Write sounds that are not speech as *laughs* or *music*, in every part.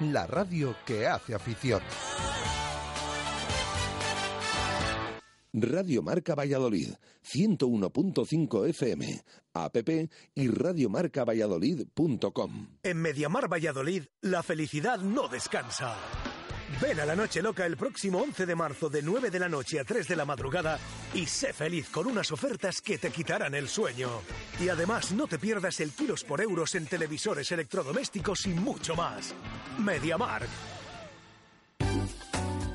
la radio que hace afición. Radio Marca Valladolid, 101.5 FM, app y radiomarcavalladolid.com. En Mediamar Valladolid, la felicidad no descansa. Ven a la Noche Loca el próximo 11 de marzo de 9 de la noche a 3 de la madrugada y sé feliz con unas ofertas que te quitarán el sueño. Y además no te pierdas el kilos por euros en televisores electrodomésticos y mucho más. Mediamar.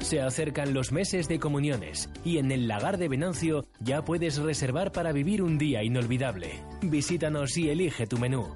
Se acercan los meses de comuniones y en el lagar de Venancio ya puedes reservar para vivir un día inolvidable. Visítanos y elige tu menú.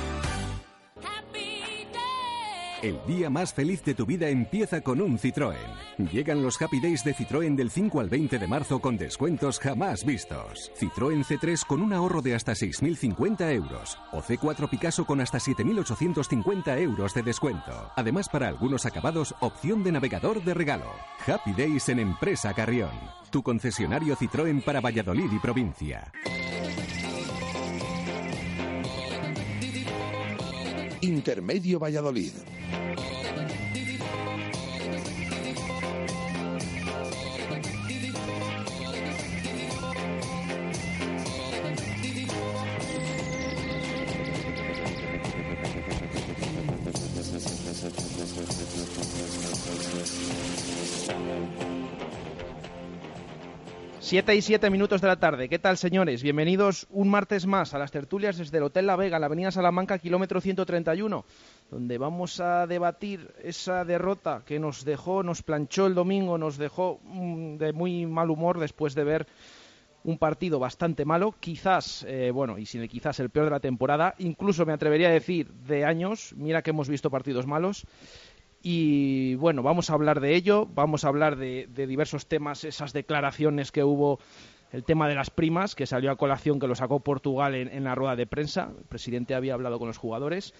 El día más feliz de tu vida empieza con un Citroën. Llegan los Happy Days de Citroën del 5 al 20 de marzo con descuentos jamás vistos. Citroën C3 con un ahorro de hasta 6.050 euros. O C4 Picasso con hasta 7.850 euros de descuento. Además, para algunos acabados, opción de navegador de regalo. Happy Days en Empresa Carrión. Tu concesionario Citroën para Valladolid y provincia. Intermedio Valladolid. Siete y siete minutos de la tarde. ¿Qué tal, señores? Bienvenidos un martes más a las tertulias desde el Hotel La Vega, en la Avenida Salamanca, kilómetro 131, donde vamos a debatir esa derrota que nos dejó, nos planchó el domingo, nos dejó mm, de muy mal humor después de ver un partido bastante malo, quizás, eh, bueno, y sin el quizás el peor de la temporada, incluso me atrevería a decir de años, mira que hemos visto partidos malos, y bueno, vamos a hablar de ello, vamos a hablar de, diversos temas, esas declaraciones que hubo, el tema de las primas, que salió a colación, que lo sacó Portugal en, la rueda de prensa, el presidente había hablado con los jugadores,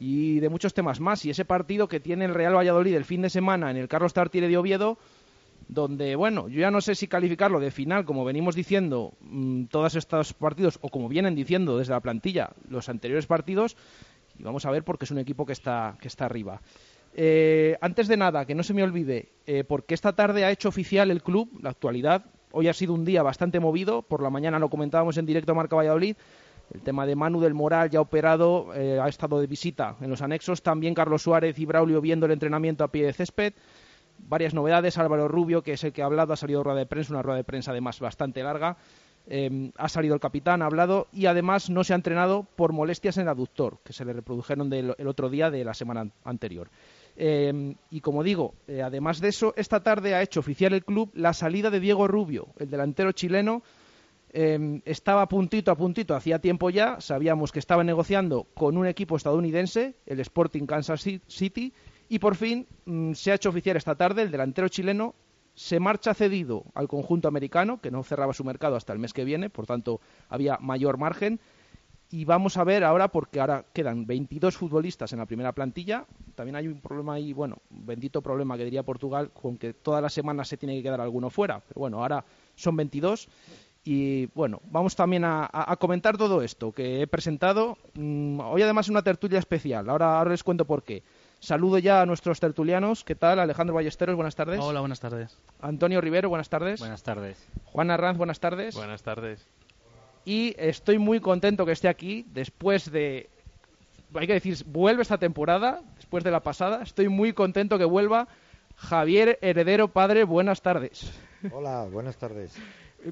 y de muchos temas más. Y ese partido que tiene el Real Valladolid el fin de semana en el Carlos Tartiere de Oviedo, donde, bueno, yo ya no sé si calificarlo de final, como venimos diciendo mm, todos estos partidos, o como vienen diciendo desde la plantilla los anteriores partidos, y vamos a ver porque es un equipo que está, que está arriba. Eh, antes de nada, que no se me olvide, eh, porque esta tarde ha hecho oficial el club, la actualidad. Hoy ha sido un día bastante movido, por la mañana lo comentábamos en directo a Marca Valladolid. El tema de Manu del Moral ya operado, eh, ha estado de visita en los anexos. También Carlos Suárez y Braulio viendo el entrenamiento a pie de césped. Varias novedades. Álvaro Rubio, que es el que ha hablado, ha salido rueda de prensa, una rueda de prensa además bastante larga. Ha salido el capitán, ha hablado y además no se ha entrenado por molestias en el aductor, que se le reprodujeron el otro día de la semana anterior. Em, y como digo, eh, además de eso, esta tarde ha hecho oficial el club la salida de Diego Rubio, el delantero chileno. Em, estaba puntito, a puntito, hacía tiempo ya. Sabíamos que estaba negociando con un equipo estadounidense, el Sporting Kansas City, y por fin mm, se ha hecho oficial esta tarde. El delantero chileno se marcha cedido al conjunto americano, que no cerraba su mercado hasta el mes que viene, por tanto había mayor margen y vamos a ver ahora, porque ahora quedan 22 futbolistas en la primera plantilla. También hay un problema ahí, bueno, bendito problema que diría Portugal, con que todas las semanas se tiene que quedar alguno fuera. Pero bueno, ahora son 22. Y bueno, vamos también a, comentar todo esto que he presentado. Mm, hoy además una tertulia especial. Ahora, ahora les cuento por qué. Saludo ya a nuestros tertulianos. ¿Qué tal? Alejandro Ballesteros, buenas tardes. Hola, buenas tardes. Antonio Rivero, buenas tardes. Buenas tardes. Juan Arranz, buenas tardes. Buenas tardes y estoy muy contento que esté aquí después de hay que decir, vuelve esta temporada, después de la pasada. Estoy muy contento que vuelva Javier Heredero Padre. Buenas tardes. Hola, buenas tardes.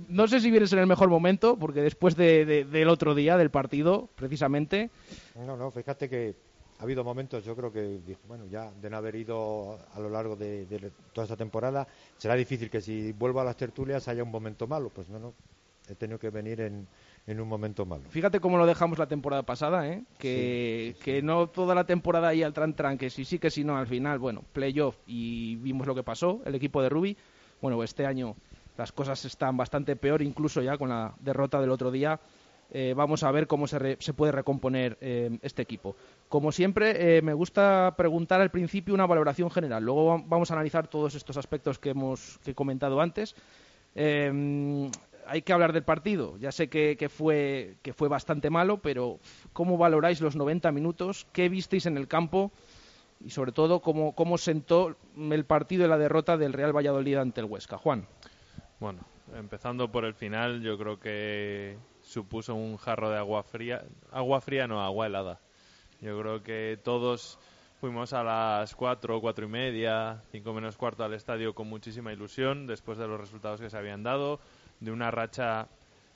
No sé si vienes en el mejor momento, porque después del otro día, del partido, precisamente. No, no, fíjate que ha habido momentos, yo creo que, bueno, ya de no haber ido a lo largo de, de toda esta temporada, será difícil que si vuelvo a las tertulias haya un momento malo. Pues no, no, he tenido que venir en, en un momento malo. Fíjate cómo lo dejamos la temporada pasada, ¿eh? que, que no toda la temporada ahí al tran tran, que sí sí que sí no, al final, bueno, playoff y vimos lo que pasó, el equipo de Ruby, bueno, este año las cosas están bastante peor, incluso ya con la derrota del otro día. Eh, vamos a ver cómo se, se puede recomponer eh, este equipo. Como siempre, eh, me gusta preguntar al principio una valoración general. Luego vamos a analizar todos estos aspectos que hemos que he comentado antes. Hay que hablar del partido. Ya sé que, que, fue, que fue bastante malo, pero ¿cómo valoráis los 90 minutos? ¿Qué visteis en el campo? Y sobre todo, ¿cómo, cómo sentó el partido y la derrota del Real Valladolid ante el Huesca? Juan. Bueno, empezando por el final, yo creo que supuso un jarro de agua fría. Agua fría, no, agua helada. Yo creo que todos fuimos a las cuatro, cuatro y media, cinco menos cuarto al estadio con muchísima ilusión después de los resultados que se habían dado de una racha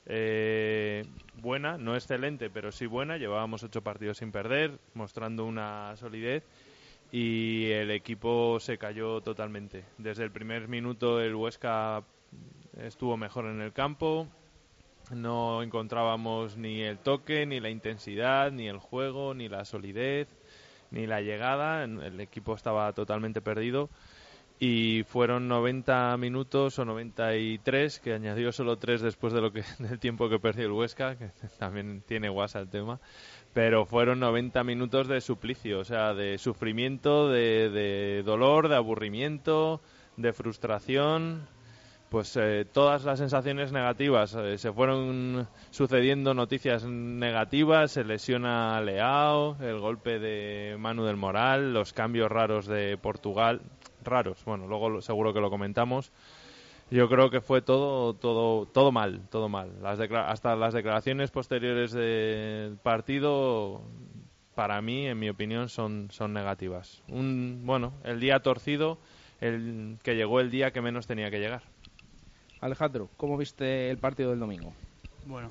eh, buena, no excelente, pero sí buena. Llevábamos ocho partidos sin perder, mostrando una solidez y el equipo se cayó totalmente. Desde el primer minuto el Huesca estuvo mejor en el campo, no encontrábamos ni el toque, ni la intensidad, ni el juego, ni la solidez, ni la llegada. El equipo estaba totalmente perdido. Y fueron 90 minutos o 93 que añadió solo tres después de lo que *laughs* del tiempo que perdió el Huesca que *laughs* también tiene guasa el tema. Pero fueron 90 minutos de suplicio o sea de sufrimiento de, de dolor de aburrimiento de frustración pues eh, todas las sensaciones negativas eh, se fueron sucediendo noticias negativas se lesiona Leao el golpe de Manu del Moral los cambios raros de Portugal raros. Bueno, luego seguro que lo comentamos. Yo creo que fue todo, todo, todo mal, todo mal. Las hasta las declaraciones posteriores del partido, para mí, en mi opinión, son, son negativas. Un, bueno, el día torcido, el que llegó el día que menos tenía que llegar. Alejandro, ¿cómo viste el partido del domingo? Bueno,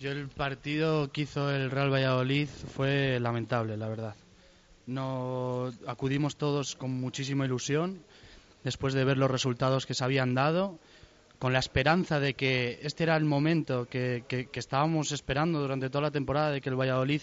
yo el partido que hizo el Real Valladolid fue lamentable, la verdad. No acudimos todos con muchísima ilusión después de ver los resultados que se habían dado, con la esperanza de que este era el momento que, que, que estábamos esperando durante toda la temporada de que el Valladolid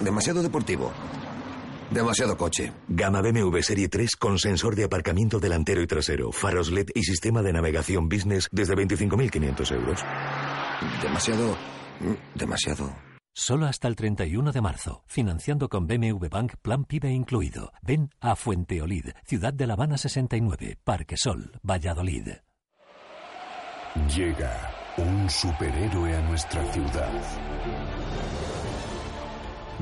Demasiado deportivo. Demasiado coche. Gama BMW Serie 3 con sensor de aparcamiento delantero y trasero, faros LED y sistema de navegación business desde 25.500 euros. Demasiado... Demasiado... Solo hasta el 31 de marzo. Financiando con BMW Bank Plan PIBE incluido. Ven a Fuenteolid, Ciudad de La Habana 69, Parque Sol, Valladolid. Llega un superhéroe a nuestra ciudad.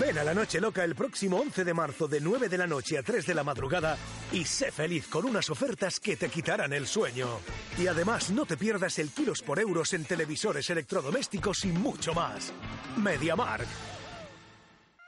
Ven a la Noche Loca el próximo 11 de marzo de 9 de la noche a 3 de la madrugada y sé feliz con unas ofertas que te quitarán el sueño. Y además no te pierdas el kilos por euros en televisores electrodomésticos y mucho más. MediaMark.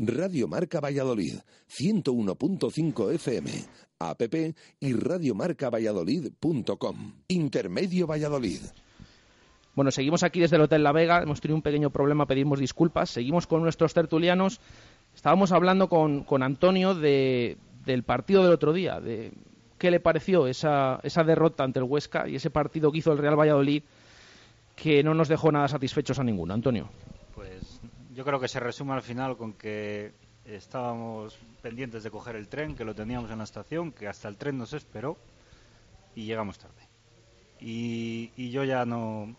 Radio Marca Valladolid, 101.5 FM, app y radiomarcavalladolid.com. Intermedio Valladolid. Bueno, seguimos aquí desde el Hotel La Vega, hemos tenido un pequeño problema, pedimos disculpas, seguimos con nuestros tertulianos. Estábamos hablando con, con Antonio de, del partido del otro día, de qué le pareció esa, esa derrota ante el Huesca y ese partido que hizo el Real Valladolid que no nos dejó nada satisfechos a ninguno. Antonio. Yo creo que se resume al final con que estábamos pendientes de coger el tren, que lo teníamos en la estación, que hasta el tren nos esperó y llegamos tarde. Y, y yo ya no,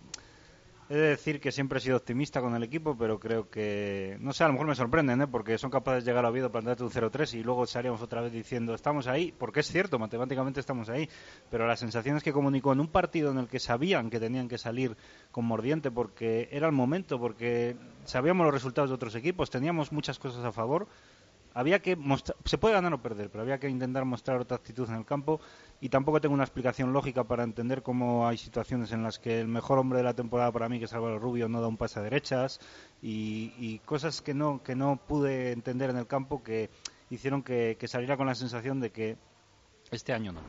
He de decir que siempre he sido optimista con el equipo, pero creo que, no sé, a lo mejor me sorprenden, ¿eh? porque son capaces de llegar a Oviedo, plantearte un 0-3 y luego salíamos otra vez diciendo estamos ahí, porque es cierto, matemáticamente estamos ahí, pero la sensación es que comunicó en un partido en el que sabían que tenían que salir con mordiente porque era el momento, porque sabíamos los resultados de otros equipos, teníamos muchas cosas a favor, había que mostrar, se puede ganar o perder, pero había que intentar mostrar otra actitud en el campo y tampoco tengo una explicación lógica para entender cómo hay situaciones en las que el mejor hombre de la temporada para mí, que es Álvaro Rubio, no da un pase a derechas y, cosas que no, que no pude entender en el campo que hicieron que, saliera con la sensación de que este año no.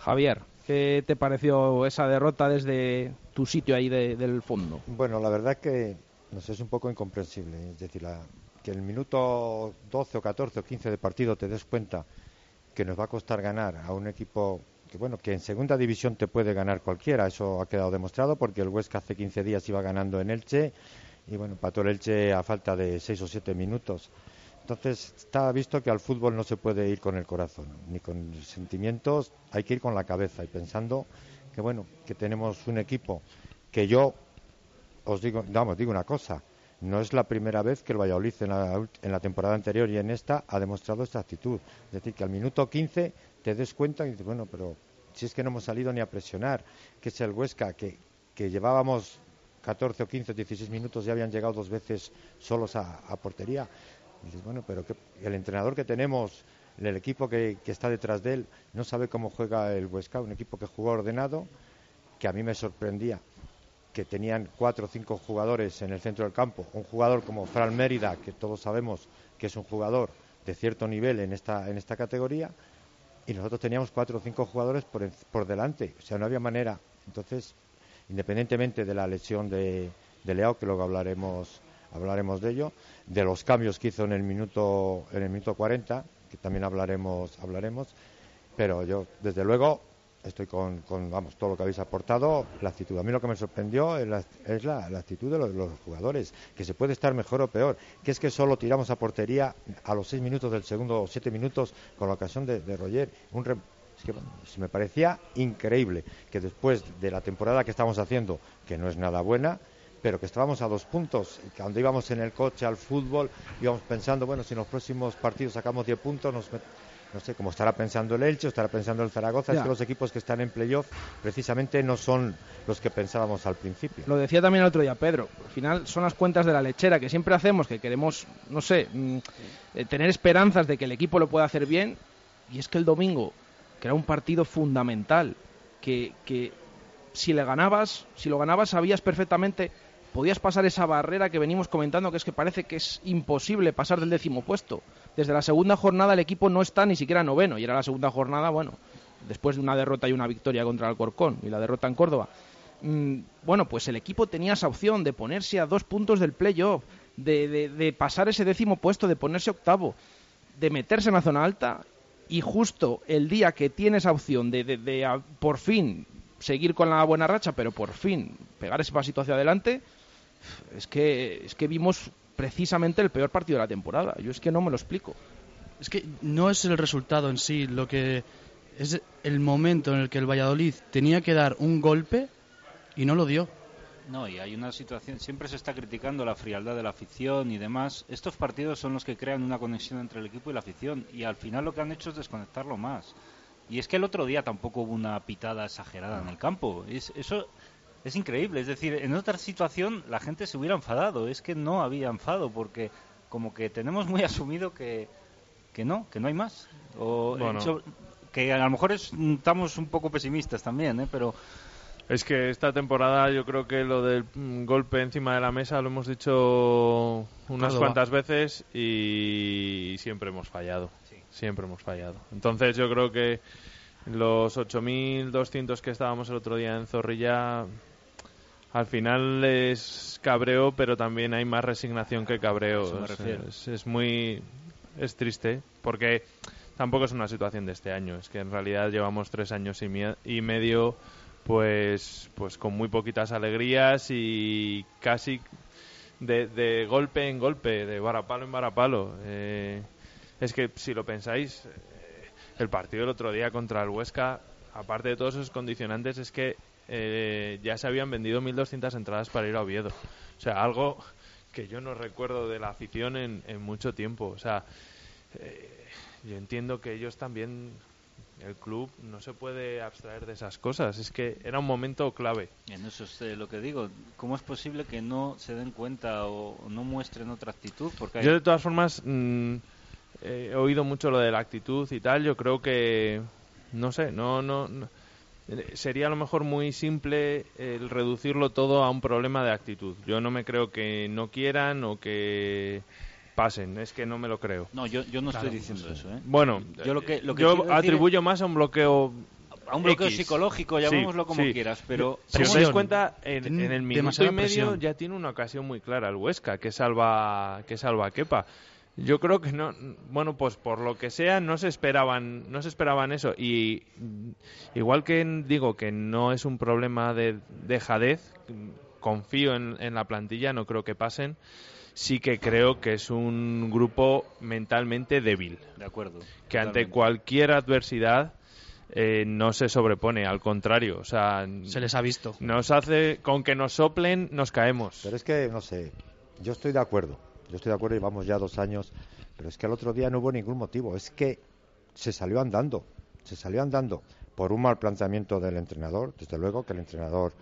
Javier, ¿qué te pareció esa derrota desde tu sitio ahí del fondo? Bueno, la verdad que no sé, es un poco incomprensible. Es decir, la, que el minuto 12 o 14 o 15 de partido te des cuenta que nos va a costar ganar a un equipo que bueno que en segunda división te puede ganar cualquiera eso ha quedado demostrado porque el Huesca hace 15 días iba ganando en Elche y bueno pató el Elche a falta de 6 o 7 minutos entonces está visto que al fútbol no se puede ir con el corazón ni con sentimientos hay que ir con la cabeza y pensando que bueno que tenemos un equipo que yo os digo vamos digo una cosa no es la primera vez que el Valladolid en la, en la, temporada anterior y en esta ha demostrado esta actitud. Es decir, que al minuto 15 te des cuenta y dices, bueno, pero si es que no hemos salido ni a presionar, que es el Huesca, que, que llevábamos 14 o 15 o 16 minutos y habían llegado dos veces solos a, portería. Dices, bueno, pero que el entrenador que tenemos, el equipo que, que está detrás de él, no sabe cómo juega el Huesca, un equipo que jugó ordenado, que a mí me sorprendía que tenían cuatro o cinco jugadores en el centro del campo, un jugador como Fran Mérida, que todos sabemos que es un jugador de cierto nivel en esta, en esta categoría, y nosotros teníamos cuatro o cinco jugadores por, por delante, o sea, no había manera. Entonces, independientemente de la lesión de, de Leao, que luego hablaremos, hablaremos de ello, de los cambios que hizo en el minuto, en el minuto 40, que también hablaremos, hablaremos, pero yo, desde luego, estoy con, vamos, todo lo que habéis aportado, la actitud. A mí lo que me sorprendió es la, actitud de los, jugadores, que se puede estar mejor o peor, que es que solo tiramos a portería a los seis minutos del segundo o siete minutos con la ocasión de, de Roger. Un es que me parecía increíble que después de la temporada que estamos haciendo, que no es nada buena, pero que estábamos a dos puntos, cuando íbamos en el coche al fútbol íbamos pensando, bueno, si en los próximos partidos sacamos diez puntos, nos no sé, como estará pensando el Elche, estará pensando el Zaragoza, es que los equipos que están en playoff precisamente no son los que pensábamos al principio. Lo decía también el otro día Pedro, al final son las cuentas de la lechera que siempre hacemos, que queremos, no sé, mm, eh, tener esperanzas de que el equipo lo pueda hacer bien, y es que el domingo, que era un partido fundamental, que, que si le ganabas, si lo ganabas sabías perfectamente podías pasar esa barrera que venimos comentando, que es que parece que es imposible pasar del décimo puesto. Desde la segunda jornada el equipo no está ni siquiera noveno, y era la segunda jornada, bueno, después de una derrota y una victoria contra el Corcón y la derrota en Córdoba. mm, bueno, pues el equipo tenía esa opción de ponerse a dos puntos del playoff, de, pasar ese décimo puesto, de ponerse octavo, de meterse en la zona alta y justo el día que tiene esa opción de, por fin seguir con la buena racha, pero por fin pegar ese pasito hacia adelante, es que, es que vimos precisamente el peor partido de la temporada. Yo es que no me lo explico. Es que no es el resultado en sí, lo que es el momento en el que el Valladolid tenía que dar un golpe y no lo dio. No, y hay una situación, siempre se está criticando la frialdad de la afición y demás. Estos partidos son los que crean una conexión entre el equipo y la afición y al final lo que han hecho es desconectarlo más. Y es que el otro día tampoco hubo una pitada exagerada en el campo. Es, eso es increíble. Es decir, en otra situación la gente se hubiera enfadado. Es que no había enfado porque como que tenemos muy *laughs* asumido que, que no, que no hay más. O Bueno. hecho- que a lo mejor es- estamos un poco pesimistas también, ¿eh? pero Es que esta temporada yo creo que lo del mm, golpe encima de la mesa lo hemos dicho unas cuantas veces y siempre hemos fallado. Siempre hemos fallado. Entonces yo creo que los 8.200 que estábamos el otro día en Zorrilla al final es cabreo, pero también hay más resignación que cabreo. Es- muy es triste porque tampoco es una situación de este año. Es que en realidad llevamos tres años y, mie- y medio, pues, pues con muy poquitas alegrías y casi de, de golpe en golpe, de varapalo en varapalo. Eh, es que si lo pensáis, eh, el partido del otro día contra el Huesca, aparte de todos esos condicionantes, es que eh, ya se habían vendido 1.200 entradas para ir a Oviedo. O sea, algo que yo no recuerdo de la afición en, en mucho tiempo. O sea, eh, yo entiendo que ellos también, el club, no se puede abstraer de esas cosas. Es que era un momento clave. En eso es eh, lo que digo. ¿Cómo es posible que no se den cuenta o, no muestren otra actitud? Porque hay- Yo de todas formas mm, he oído mucho lo de la actitud y tal. Yo creo que no sé, no, no, no- sería a lo mejor muy simple el reducirlo todo a un problema de actitud. Yo no me creo que no quieran o que pasen. Es que no me lo creo. No, yo, yo no Claro, estoy diciendo no eso. ¿eh? Bueno, yo lo que, lo que yo atribuyo más a un bloqueo A un bloqueo X. psicológico, Sí, llamémoslo como sí. quieras, pero- si os dais cuenta en, el minuto y medio presión. ya tiene una ocasión muy clara el Huesca que salva que salva a Kepa yo creo que no bueno pues por lo que sea no se esperaban no se esperaban eso y igual que digo que no es un problema de dejadez confío en, en la plantilla no creo que pasen sí que creo que es un grupo mentalmente débil De acuerdo. que ante cualquier adversidad eh, no se sobrepone, al contrario, o sea, Se les ha visto. Nos hace, con que nos soplen, nos caemos. Pero es que, no sé, yo estoy de acuerdo. Yo estoy de acuerdo, llevamos ya dos años, pero es que el otro día no hubo ningún motivo. Es que se salió andando, se salió andando por un mal planteamiento del entrenador. Desde luego que el entrenador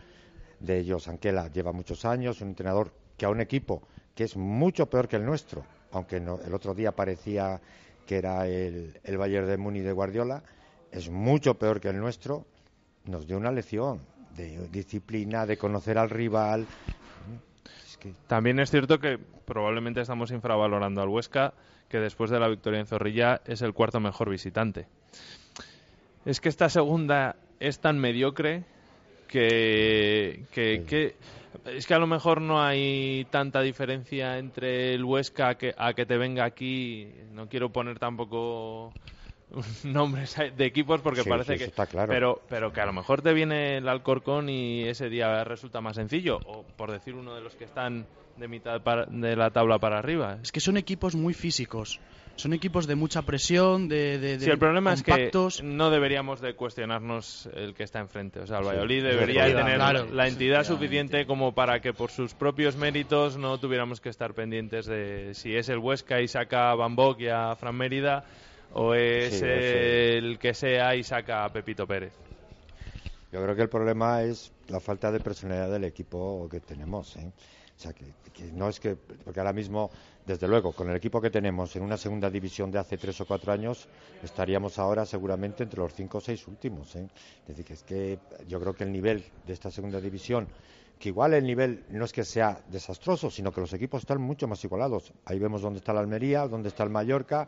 de ellos, Anquela, lleva muchos años, un entrenador que a un equipo que es mucho peor que el nuestro, aunque el otro día parecía que era el, el Bayern de Muni de Guardiola, es mucho peor que el nuestro, nos dio una lección de disciplina, de conocer al rival. También es cierto que probablemente estamos infravalorando al Huesca, que después de la victoria en Zorrilla es el cuarto mejor visitante. Es que esta segunda es tan mediocre que, que, que- es que a lo mejor no hay tanta diferencia entre el Huesca que, a que te venga aquí. No quiero poner tampoco *laughs* nombres de equipos porque Sí, parece sí, que está claro. pero pero que a lo mejor te viene el Alcorcón y ese día resulta más sencillo o por decir uno de los que están de mitad para- de la tabla para arriba Es que son equipos muy físicos. Son equipos de mucha presión, de, de, de Sí, el problema compactos. es que no deberíamos de cuestionarnos el que está enfrente. O sea, el Valladolid debería tener Claro, la entidad suficiente como para que por sus propios méritos no tuviéramos que estar pendientes de si es el Huesca y saca a Van Bock y a Fran Mérida o es Sí, el que sea y saca a Pepito Pérez. Yo creo que el problema es la falta de personalidad del equipo que tenemos. ¿eh? O sea, que, que no es que. Porque ahora mismo, desde luego, con el equipo que tenemos en una segunda división de hace tres o cuatro años, estaríamos ahora seguramente entre los cinco o seis últimos. ¿eh? Es decir, que es que yo creo que el nivel de esta segunda división, que igual el nivel no es que sea desastroso, sino que los equipos están mucho más igualados. Ahí vemos dónde está la Almería, dónde está el Mallorca,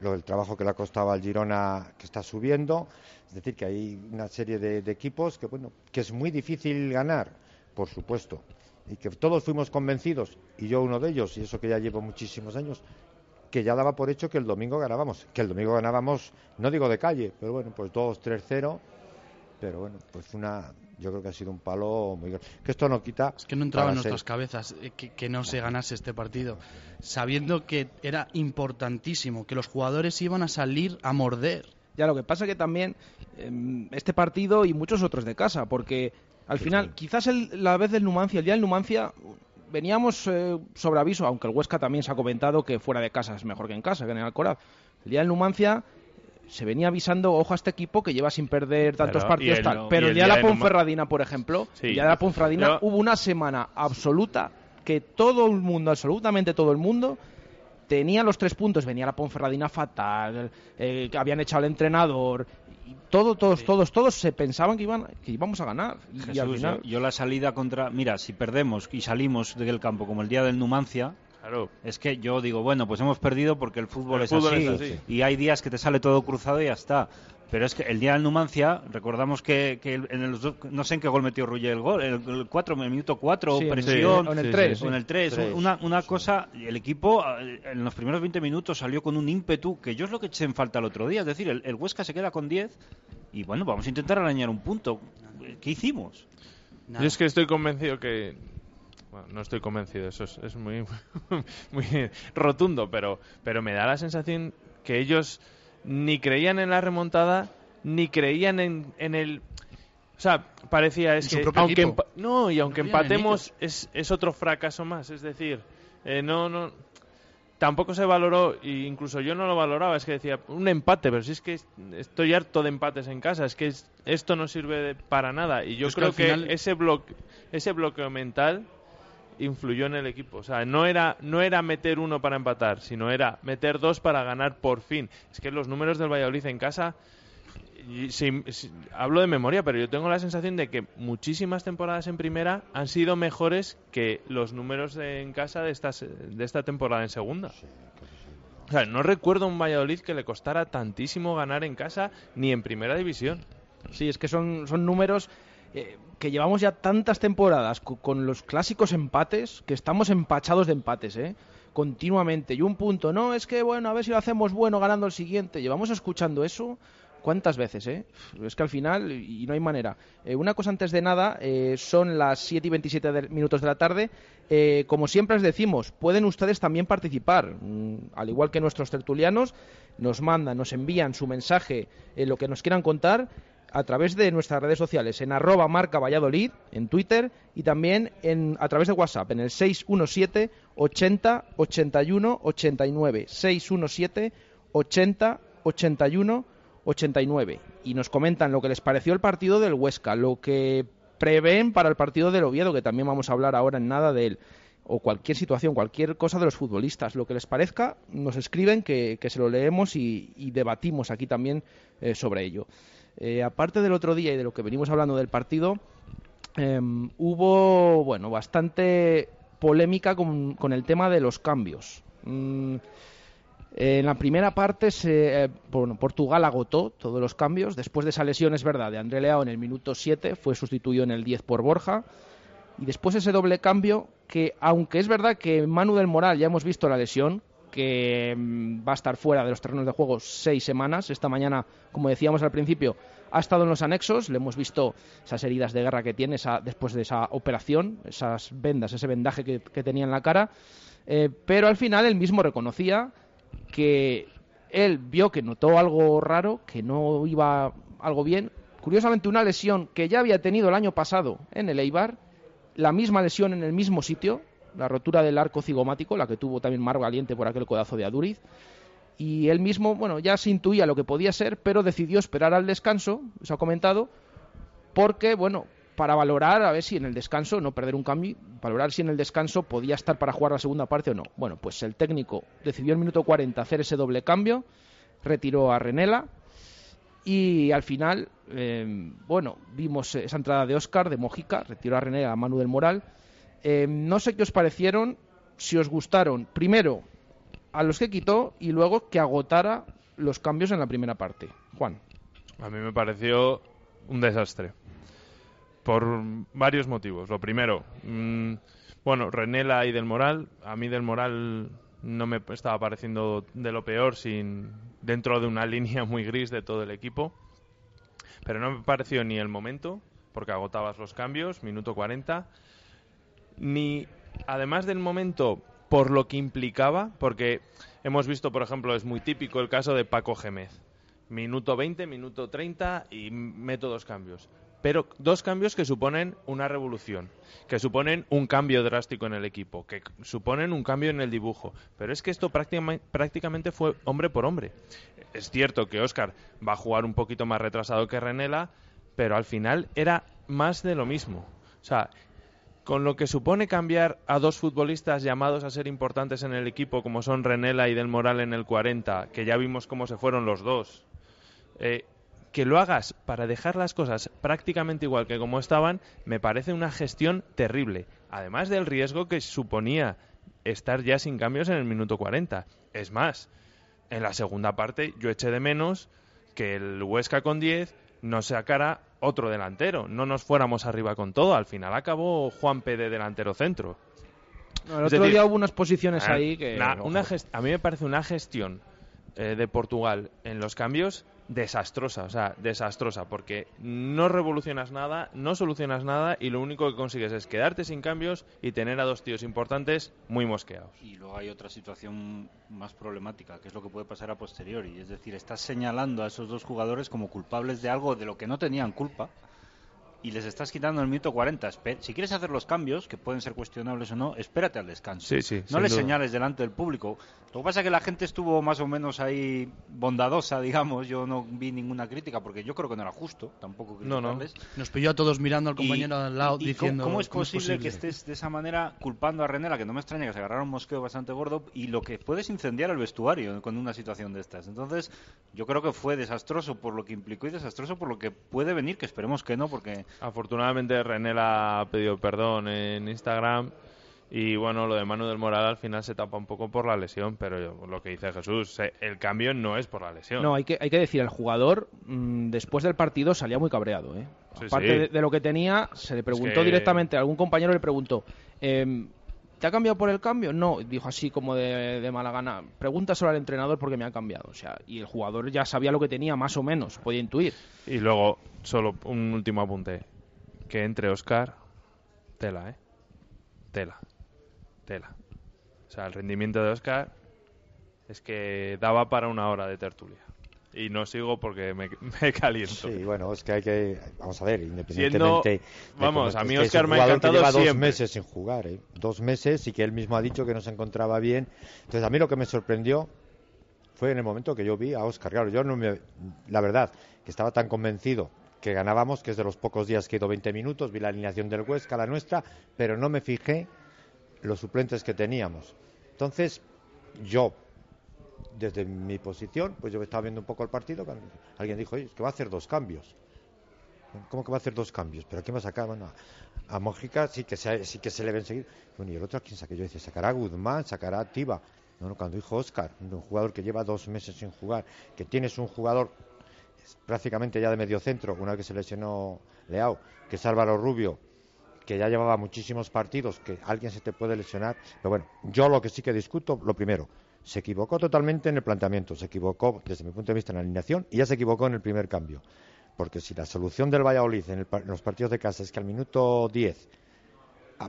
lo, el trabajo que le ha costado al Girona que está subiendo. Es decir, que hay una serie de, de equipos que, bueno, que es muy difícil ganar, por supuesto, y que todos fuimos convencidos, y yo uno de ellos, y eso que ya llevo muchísimos años, que ya daba por hecho que el domingo ganábamos, que el domingo ganábamos, no digo de calle, pero bueno, pues 2-3-0, pero bueno, pues una, yo creo que ha sido un palo muy grande. Que esto no quita. Es que no entraba en ser- nuestras cabezas eh, que, que no se ganase este partido, sabiendo que era importantísimo, que los jugadores iban a salir a morder. Ya lo que pasa que también em, este partido y muchos otros de casa, porque al final, quizás el- la vez del Numancia, el día del Numancia, veníamos eh, sobre aviso, aunque el Huesca también se ha comentado que fuera de casa es mejor que en casa, que en el Alcoraz. El día del Numancia se venía avisando, ojo a este equipo que lleva sin perder tantos partidos y el- tal. y Pero el el día de la Ponferradina, por ejemplo, Sí. el día de la Ponferradina hubo una semana absoluta que todo el mundo, absolutamente todo el mundo, tenía los tres puntos, venía la Ponferradina fatal, eh, que habían echado al entrenador, y todo, todos, todos, todos se pensaban que iban, que íbamos a ganar. Y, y al Jesús, final, yo, yo la salida contra... Mira, si perdemos y salimos del campo como el día del Numancia, Claro. es que yo digo, bueno, pues hemos perdido porque el fútbol, El es, fútbol así, es así. y hay días que te sale todo cruzado y ya está. Pero es que el día del Numancia, recordamos que, que en el, no sé en qué gol metió Ruller el gol, el, el cuatro, en el minuto 4, Sí, el- presión, o en el tres, o en sí. el 3. Tres, Una, una cosa, el equipo eh, en los primeros 20 minutos salió con un ímpetu que yo es lo que eché en falta el otro día. Es decir, el, el Huesca se queda con 10 y bueno, vamos a intentar arañar un punto. ¿Qué hicimos? Yo es que estoy convencido que. Bueno, no estoy convencido, eso es, es muy, *laughs* muy rotundo, pero, pero me da la sensación que ellos ni creían en la remontada, ni creían en, en el. O sea, parecía es que aunque empa- no y aunque No empatemos es, es otro fracaso más, es decir, eh, no no tampoco se valoró y incluso yo no lo valoraba, es que decía un empate, pero si es que es- estoy harto de empates en casa, es que es- esto no sirve de- para nada y yo Es creo que, final- ese bloque ese bloqueo mental influyó en el equipo. O sea, no era, no era meter uno para empatar, sino era meter dos para ganar por fin. Es que los números del Valladolid en casa, y si- si- hablo de memoria, pero yo tengo la sensación de que muchísimas temporadas en primera han sido mejores que los números de- en casa de, estas, de esta temporada en segunda. O sea, no recuerdo un Valladolid que le costara tantísimo ganar en casa ni en primera división. Sí, es que son, son números eh, que llevamos ya tantas temporadas co- con, los clásicos empates que estamos empachados de empates, ¿eh? Continuamente. Y un punto, no, es que bueno, a ver si lo hacemos bueno ganando el siguiente. Llevamos escuchando eso. ¿Cuántas veces, eh? Es que al final, y no hay manera. Eh, una cosa antes de nada, eh, son las 7 y 27 de- minutos de la tarde. Eh, como siempre les decimos, pueden ustedes también participar. Mm, al igual que nuestros tertulianos, nos mandan, nos envían su mensaje, eh, lo que nos quieran contar, a través de nuestras redes sociales, en arroba marca Valladolid, en Twitter y también en, a través de WhatsApp, en el 617 80 81 89. 617 80 81 89. Y nos comentan lo que les pareció el partido del Huesca, lo que prevén para el partido del Oviedo, que también vamos a hablar ahora en nada de él. O cualquier situación, cualquier cosa de los futbolistas, lo que les parezca, nos escriben que, se lo leemos y, y debatimos aquí también eh, sobre ello. Eh, aparte del otro día y de lo que venimos hablando del partido, em, hubo bueno bastante polémica con, el tema de los cambios. Mm, en la primera parte, se, eh, bueno, Portugal agotó todos los cambios. Después de esa lesión, es verdad, de André Leao en el minuto 7, fue sustituido en el 10 por Borja. Y después ese doble cambio, que aunque es verdad que Manu del Moral ya hemos visto la lesión, que mm, va a estar fuera de los terrenos de juego seis semanas. Esta mañana, como decíamos al principio, ha estado en los anexos. Le hemos visto esas heridas de guerra que tiene esa, después de esa operación, esas vendas, ese vendaje que, tenía en la cara. Eh, pero al final él mismo reconocía que él vio que notó algo raro, que no iba algo bien. Curiosamente, una lesión que ya había tenido el año pasado en el Eibar, la misma lesión en el mismo sitio, la rotura del arco cigomático, la que tuvo también Mar Valiente por aquel codazo de Aduriz. Y él mismo, bueno, ya se intuía lo que podía ser, pero decidió esperar al descanso, se ha comentado, porque, bueno, para valorar a ver si en el descanso, no perder un cambio, valorar si en el descanso podía estar para jugar la segunda parte o no. Bueno, pues el técnico decidió en minuto 40 hacer ese doble cambio, retiró a Renela y al final eh, bueno, vimos esa entrada de Oscar, de Mojica, retiró a René a Manu del Moral. Eh, no sé qué os parecieron, si os gustaron, primero a los que quitó y luego que agotara los cambios en la primera parte. Juan. A mí me pareció un desastre. Por varios motivos. Lo primero, mm, bueno, Renela y Del Moral. A mí Del Moral no me estaba pareciendo de lo peor sin dentro de una *laughs* línea muy gris de todo el equipo. Pero no me pareció ni el momento, porque agotabas los cambios, minuto 40, ni además del momento por lo que implicaba, porque hemos visto, por ejemplo, es muy típico el caso de Paco Gémez. Minuto 20, minuto 30 y meto dos cambios. Pero dos cambios que suponen una revolución, que suponen un cambio drástico en el equipo, que suponen un cambio en el dibujo. Pero es que esto prácticamente fue hombre por hombre. Es cierto que Oscar va a jugar un poquito más retrasado que Renela, pero al final era más de lo mismo. O sea, con lo que supone cambiar a dos futbolistas llamados a ser importantes en el equipo, como son Renela y Del Moral en el 40, que ya vimos cómo se fueron los dos, eh, que lo hagas para dejar las cosas prácticamente igual que como estaban, me parece una gestión terrible. Además del riesgo que suponía estar ya sin cambios en el minuto 40. Es más, en la segunda parte yo eché de menos que el Huesca con 10 no sacara otro delantero, no nos fuéramos arriba con todo. Al final acabó Juan P. de delantero centro. el otro día hubo unas posiciones ahí que... a mí me parece una gestión eh, de Portugal en los cambios desastrosa, o sea, desastrosa, porque no revolucionas nada, no solucionas nada y lo único que consigues es quedarte sin cambios y tener a dos tíos importantes muy mosqueados. Y luego hay otra situación más problemática, que es lo que puede pasar a posteriori, es decir, estás señalando a esos dos jugadores como culpables de algo de lo que no tenían culpa y les estás quitando el minuto 40. Si quieres hacer los cambios, que pueden ser cuestionables o no, espérate al descanso. no les señales delante del público. Lo que pasa es que la gente estuvo más o menos ahí bondadosa, *laughs* digamos. Yo no vi ninguna crítica porque yo creo que no era justo tampoco no, no. Nos pilló a todos mirando al compañero al lado diciendo. ¿cómo, es posible que estés de esa manera culpando a Renela, que no me extraña que se agarrara un mosqueo bastante gordo, y lo que puedes incendiar el vestuario con una situación de estas? Entonces, yo creo que fue desastroso por lo que implicó y desastroso por lo que puede venir, que esperemos que no, porque Afortunadamente Renela ha pedido perdón en Instagram y bueno, lo de Manu del Moral al final se tapa un poco por la lesión, pero lo que dice Jesús, el cambio no es por la lesión. No, hay que, hay que decir, el jugador mm, después del partido salía muy cabreado. ¿eh? Aparte De, lo que tenía, se le preguntó directamente, algún compañero le preguntó, em, ¿te ha cambiado por el cambio? No, dijo así como de, mala gana. Pregunta solo al entrenador porque me ha cambiado. O sea, y el jugador ya sabía lo que tenía, más o menos, podía intuir. Y luego, solo un último apunte que entre Oscar, tela, ¿eh? Tela, tela. O sea, el rendimiento de Oscar es que daba para una hora de tertulia. Y no sigo porque *laughs* me, caliento. Sí, bueno, es que hay que. Vamos a ver, independientemente. vamos, a mí Oscar me ha encantado que lleva dos meses sin jugar, ¿eh? Dos meses y que él mismo ha dicho que no se encontraba bien. Entonces, a mí lo que me sorprendió fue en el momento que yo vi a Oscar. Claro, yo no me. La verdad, que estaba tan convencido que ganábamos, que es de los pocos días que he ido 20 minutos, vi la alineación del Huesca, la nuestra, pero no me fijé los suplentes que teníamos. Entonces, yo, desde mi posición, pues yo estaba viendo un poco el partido, alguien dijo, oye, es que va a hacer dos cambios. ¿Cómo que va a hacer dos cambios? ¿Pero a quién va a sacar? Bueno, a Mójica sí que se, sí que se le ven seguir. Bueno, y el otro a quién saqué yo, dice, sacará a Guzmán, sacará a Tiba. No, cuando dijo Oscar, un jugador que lleva dos meses sin jugar, que tienes un jugador prácticamente ya de medio centro, una vez que se lesionó Leao, que es Álvaro Rubio, que ya llevaba muchísimos partidos, que alguien se te puede lesionar. Pero bueno, yo lo que sí que discuto, lo primero, se equivocó totalmente en el planteamiento, se equivocó desde mi punto de vista en la alineación y ya se equivocó en el primer cambio. Porque si la solución del Valladolid en, los partidos de casa es que al minuto 10,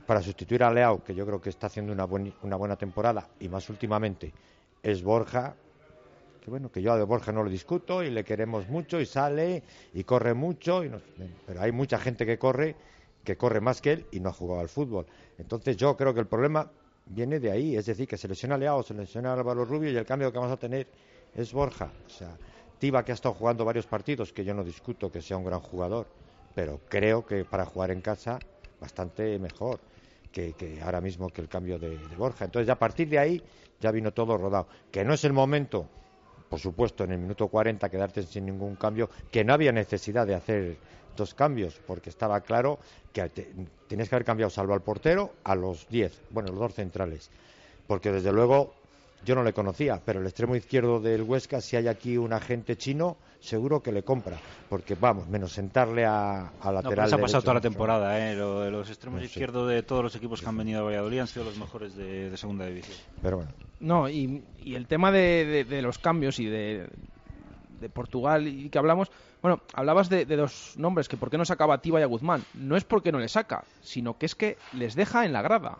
para sustituir a Leao, que yo creo que está haciendo una, una buena temporada, y más últimamente, es Borja, que bueno, que yo a de Borja no lo discuto y le queremos mucho y sale y corre mucho, y pero hay mucha gente que corre, que corre más que él y no ha jugado al fútbol. Entonces yo creo que el problema viene de ahí, es decir, que se lesiona Leao, se lesiona Álvaro Rubio y el cambio que vamos a tener es Borja. O sea, Tiba que ha estado jugando varios partidos, que yo no discuto que sea un gran jugador, pero creo que para jugar en casa bastante mejor. Que, ahora mismo que el cambio de, de Borja. Entonces, a partir de ahí ya vino todo rodado. Que no es el momento por supuesto, en el minuto 40 quedarte sin ningún cambio, que no había necesidad de hacer dos cambios, porque estaba claro que te- tenías que haber cambiado salvo al portero a los 10, bueno, los dos centrales, porque desde luego yo no le conocía, pero el extremo izquierdo del Huesca, si hay aquí un agente chino, seguro que le compra, porque vamos, menos sentarle a, a No, lateral pero se ha pasado derecho, toda la no temporada, ¿eh? Lo los extremos No sé. izquierdos de todos los equipos que han venido a Valladolid han sido los mejores de, de segunda división. Pero bueno. No, y, y el tema de, de- de los cambios y de, de Portugal y que hablamos, bueno, hablabas de, de dos nombres, que por qué no sacaba a Tiba y a Guzmán. No es porque no le saca, sino que es que les deja en la grada.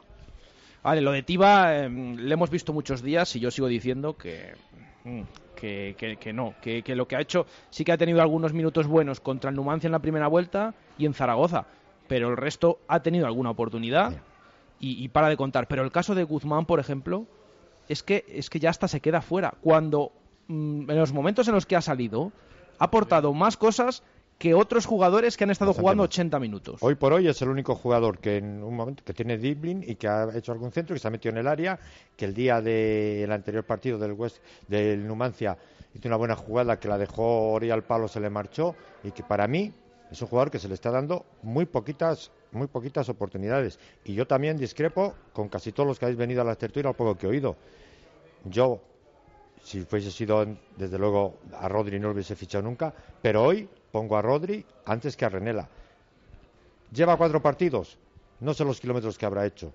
Vale, lo de Tiba eh, le hemos visto muchos días y yo sigo diciendo que, mm, que, que- que no, que, que lo que ha hecho sí que ha tenido algunos minutos buenos contra el Numancia en la primera vuelta y en Zaragoza, pero el resto ha tenido alguna oportunidad y, y para de contar. Pero el caso de Guzmán, por ejemplo, es que, es que ya hasta se queda fuera. Cuando mm, en los momentos en los que ha salido, ha aportado más cosas que otros jugadores que han estado Bastante jugando más. 80 minutos. Hoy por hoy es el único jugador que en un momento que tiene dribbling y que ha hecho algún centro, que se ha metido en el área, que el día del anterior partido del West, del Numancia hizo una buena jugada que la dejó Ori al palo, se le marchó y que para mí es un jugador que se le está dando muy poquitas muy poquitas oportunidades y yo también discrepo con casi todos los que habéis venido a la tertulia al poco que he oído. Yo si fuese sido desde luego a Rodri no lo hubiese fichado nunca, pero hoy pongo a Rodri antes que a Renela. Lleva cuatro partidos, no sé los kilómetros que habrá hecho,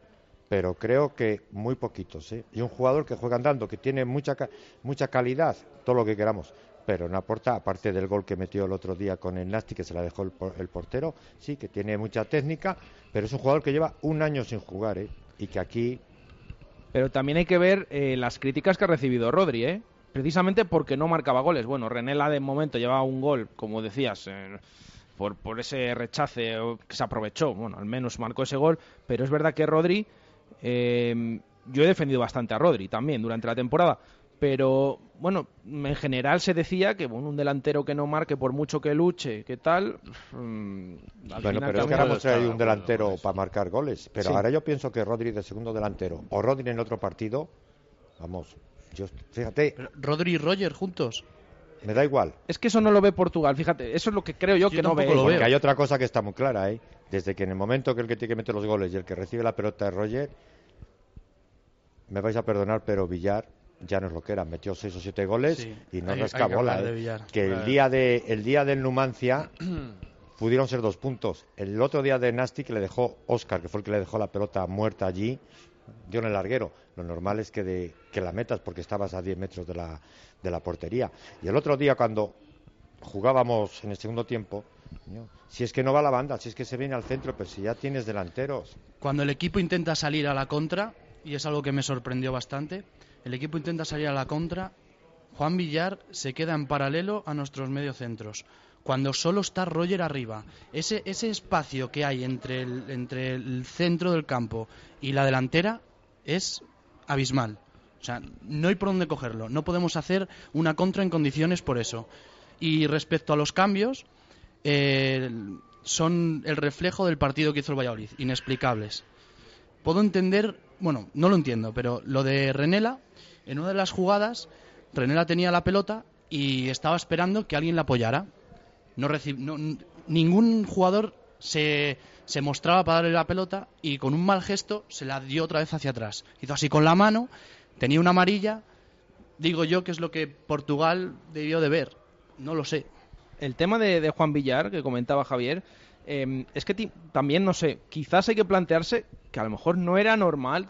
pero creo que muy poquitos. ¿eh? Y un jugador que juega andando, que tiene mucha, mucha calidad, todo lo que queramos, pero no aporta, aparte del gol que metió el otro día con el Nasti, que se la dejó el, el portero, sí, que tiene mucha técnica, pero es un jugador que lleva un año sin jugar, ¿eh? y que aquí Pero también hay que ver eh, las críticas que ha recibido Rodri, ¿eh? Precisamente porque no marcaba goles. Bueno, Renela de momento llevaba un gol, como decías, eh, por, por ese rechace o que se aprovechó. Bueno, al menos marcó ese gol. Pero es verdad que Rodri, eh, yo he defendido bastante a Rodri también durante la temporada. Pero bueno, en general se decía que bueno, un delantero que no marque por mucho que luche, que tal. mm, al Bueno, final pero es que ahora hemos traído un delantero para marcar goles. Pero Sí. ahora yo pienso que Rodri de segundo delantero o Rodri en otro partido, vamos, yo, fíjate, Rodri y Roger juntos. me da igual. Es que eso no lo ve Portugal, fíjate. Eso es lo que creo yo, que no ve. Porque ella. hay otra cosa que está muy clara, ¿eh? Desde que en el momento que el que tiene que meter los goles y el que recibe la pelota es Roger, me vais a perdonar, pero Villar ya no es lo que era. Metió seis o siete goles Sí, y no hay- rasca hay que bola. hablar ¿eh? Que el día, de, el día del Numancia *clears throat* pudieron ser dos puntos. El otro día de Nasti que le dejó Oscar, que fue el que le dejó la pelota muerta allí, dio en el larguero. Lo normal es que, la metas porque estabas a 10 metros de la, de la portería. Y el otro día cuando jugábamos en el segundo tiempo, si es que no va la banda, si es que se viene al centro, pero si ya tienes delanteros. Cuando el equipo intenta salir a la contra, y es algo que me sorprendió bastante, el equipo intenta salir a la contra, Juan Villar se queda en paralelo a nuestros mediocentros. Cuando solo está Roger arriba, ese, ese espacio que hay entre el, centro del campo y la delantera es abismal. O sea, no hay por dónde cogerlo. No podemos hacer una contra en condiciones por eso. Y respecto a los cambios, eh, son el reflejo del partido que hizo el Valladolid, inexplicables. Puedo entender, bueno, no lo entiendo, pero lo de Renela, en una de las jugadas, Renela tenía la pelota y estaba esperando que alguien la apoyara. No reci- no- ningún jugador se, se mostraba para darle la pelota y con un mal gesto se la dio otra vez hacia atrás. Hizo así con la mano, tenía una amarilla. Digo yo que es lo que Portugal debió de ver. No lo sé. el tema de, de Juan Villar, que comentaba Javier, eh, es que también, no sé, quizás hay que plantearse que a lo mejor no era normal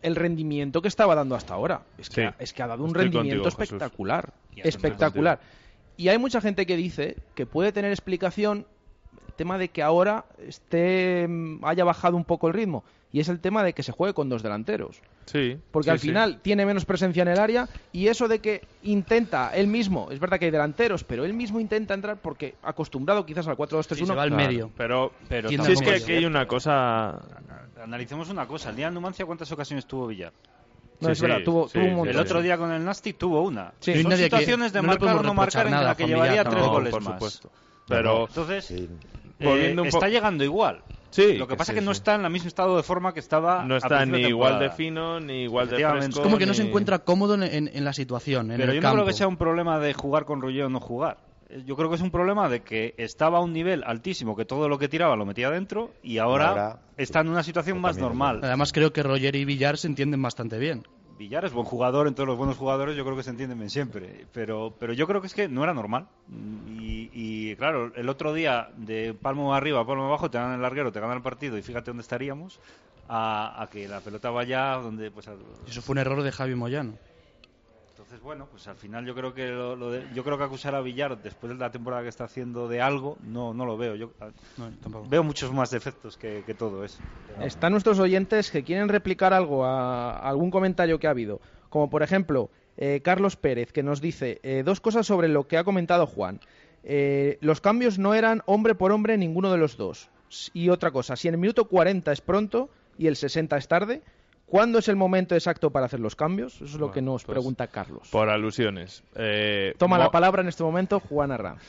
el rendimiento que estaba dando hasta ahora. Es que, Sí, ha- es que ha dado un estoy rendimiento contigo, espectacular. Espectacular. Y hay mucha gente que dice que puede tener explicación el tema de que ahora esté mm, haya bajado un poco el ritmo. Y es el tema de que se juegue con dos delanteros. Sí. Porque sí, al sí. final tiene menos presencia en el área y eso de que intenta él mismo, es verdad que hay delanteros, pero él mismo intenta entrar porque acostumbrado quizás al 4-2-3-1. Sí, se va al Claro, medio. Pero, Pero si es que aquí hay una cosa. Analicemos una cosa. El día de Numancia, ¿cuántas ocasiones tuvo Villar? No, Sí, es verdad, sí, tuvo, sí, tuvo un sí, montón. El otro día con el Nasty tuvo una. Sí. Son que- situaciones de marcar o no marcar en la a que llevaría tres goles por más. supuesto. Pero Entonces, Sí, eh, está llegando igual. Sí, Lo que pasa sí, es que no sí. está en el mismo estado de forma que estaba. No a está ni de igual de fino, ni igual de fresco. Es como que no se encuentra cómodo en, en- en la situación, en Pero el yo no creo que sea un problema de jugar con Rullo o no jugar. Eh, Yo creo que es un problema de que estaba a un nivel altísimo, que todo lo que tiraba lo metía dentro, y ahora, Ahora, está en una situación más normal. Además creo que Roger y Villar se entienden bastante bien. Villar es buen jugador, entre los buenos jugadores yo creo que se entienden bien siempre, pero, pero yo creo que es que no era normal. Y, y, claro, el otro día de palmo arriba, palmo abajo, te ganan el larguero, te ganan el partido y fíjate dónde estaríamos, a, a que la pelota vaya donde... pues al- Eso fue un error de Javi Moyano. Entonces, bueno, pues al final yo creo que lo, lo de- yo creo que acusar a Villar después de la temporada que está haciendo de algo, no, no lo veo. Yo a- veo muchos más defectos que, que todo eso. Están nuestros oyentes que quieren replicar algo a, a algún comentario que ha habido. Como por ejemplo, eh, Carlos Pérez, que nos dice eh, dos cosas sobre lo que ha comentado Juan. Eh, los cambios no eran hombre por hombre ninguno de los dos. Y otra cosa, si en el minuto 40 es pronto y el 60 es tarde, ¿cuándo es el momento exacto para hacer los cambios? Eso es lo Bueno, que nos pues, pregunta Carlos. Por alusiones. Eh, Toma la palabra en este momento Juan Arranz.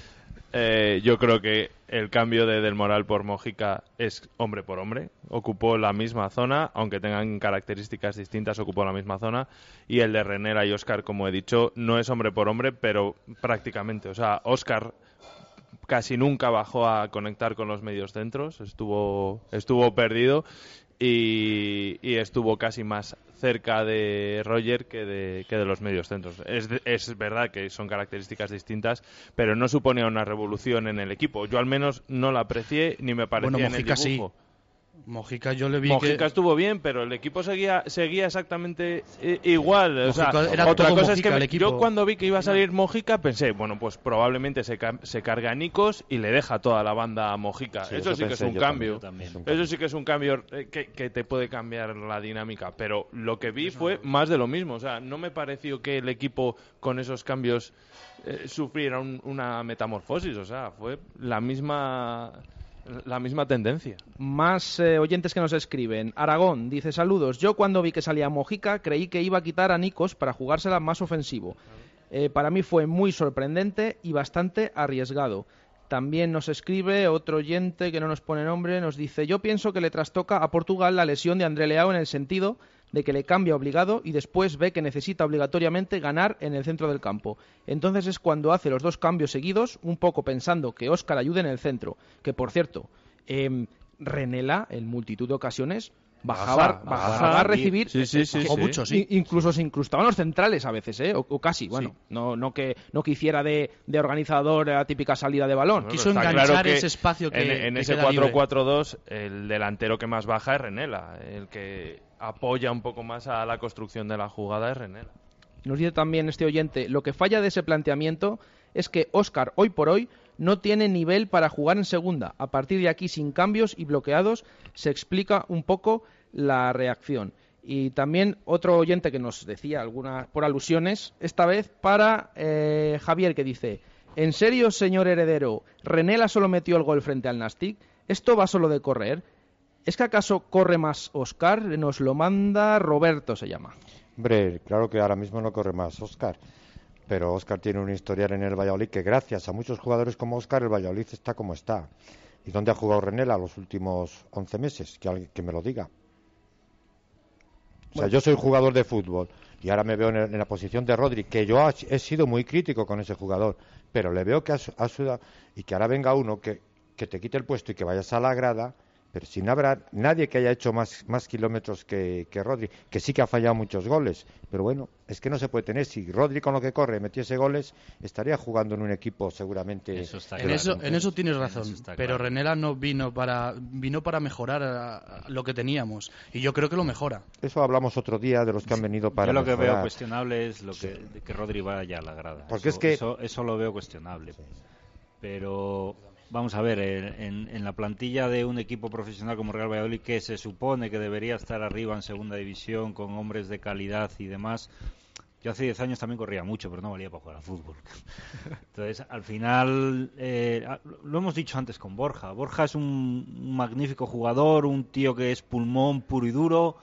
Eh, yo creo que el cambio de Del Moral por Mojica es hombre por hombre. Ocupó la misma zona, aunque tengan características distintas, ocupó la misma zona. Y el de Renera y Oscar, como he dicho, no es hombre por hombre, pero prácticamente. O sea, Oscar casi nunca bajó a conectar con los medios centros, estuvo, estuvo perdido y, y estuvo casi más cerca de Roger que de, que de los medios centros. Es, es verdad que son características distintas, pero no suponía una revolución en el equipo. Yo al menos no la aprecié ni me parecía Bueno, en el sí. Mojica yo le vi Mojica que... estuvo bien, pero el equipo seguía seguía exactamente igual. O sea, era otra todo cosa es Mojica que el equipo. yo cuando vi que iba a salir Mojica pensé, bueno, pues probablemente se, ca- se carga a Nikos y le deja toda la banda a Mojica. Sí, eso eso sí que es un cambio. también. Eso sí que es un cambio eh, que, que te puede cambiar la dinámica. Pero lo que vi fue más de lo mismo. O sea, no me pareció que el equipo con esos cambios eh, sufriera un- una metamorfosis. O sea, fue la misma la misma tendencia. Más eh, oyentes que nos escriben. Aragón dice saludos. Yo cuando vi que salía Mojica creí que iba a quitar a Nikos para jugársela más ofensivo. Eh, para mí fue muy sorprendente y bastante arriesgado. También nos escribe otro oyente que no nos pone nombre, nos dice yo pienso que le trastoca a Portugal la lesión de André Leao en el sentido de que le cambia obligado y después ve que necesita obligatoriamente ganar en el centro del campo. Entonces es cuando hace los dos cambios seguidos, un poco pensando que Óscar ayude en el centro. Que por cierto, em, Renela en multitud de ocasiones bajaba, Baja, bajaba baja. a recibir Sí, sí, sí, o sí. mucho, incluso se incrustaban los centrales a veces ¿eh? o, o casi bueno no no que no que hiciera de, de organizador la típica salida de balón Bueno, está claro que en, en que ese queda libre. 4-4-2 el delantero que más baja es Renela, el que apoya un poco más a la construcción de la jugada es Renela. Nos dice también este oyente, lo que falla de ese planteamiento es que Óscar hoy por hoy no tiene nivel para jugar en segunda. A partir de aquí, sin cambios y bloqueados, se explica un poco la reacción. Y también otro oyente que nos decía algunas por alusiones, esta vez para eh, Javier, que dice, ¿en serio, señor heredero, Renela solo metió el gol frente al Nastic? ¿Esto va solo de correr? ¿Es que acaso corre más Óscar? Nos lo manda Roberto, se llama. Hombre, claro que ahora mismo no corre más Oscar, pero Oscar tiene un historial en el Valladolid que gracias a muchos jugadores como Oscar el Valladolid está como está. ¿Y dónde ha jugado Renela los últimos 11 meses? Que alguien que me lo diga. O sea, Bueno. yo soy jugador de fútbol y ahora me veo en, el- en la posición de Rodri, que yo ha- he sido muy crítico con ese jugador, pero le veo que ha sudado y que ahora venga uno que, que te quite el puesto y que vayas a la grada, pero si no habrá nadie que haya hecho más, más kilómetros que, que Rodri, que sí que ha fallado muchos goles, pero bueno, es que no se puede tener. Si Rodri con lo que corre metiese goles, estaría jugando en un equipo seguramente. de En eso, en eso tienes En razón, eso pero claro. Renela no vino para vino para mejorar a- a lo que teníamos y yo creo que lo mejora. Eso hablamos otro día de los que han venido para Yo lo que veo cuestionable es lo que, que Rodri vaya a la grada. Porque Eso- es que- Eso, eso lo veo cuestionable. Pero vamos a ver, en, en- la plantilla de un equipo profesional como Real Valladolid, que se supone que debería estar arriba en segunda división con hombres de calidad y demás, yo hace 10 años también corría mucho, pero no valía para jugar al fútbol. *laughs* Entonces, al final, eh, a- lo hemos dicho antes con Borja. Borja es un, un magnífico jugador, un tío que es pulmón puro y duro,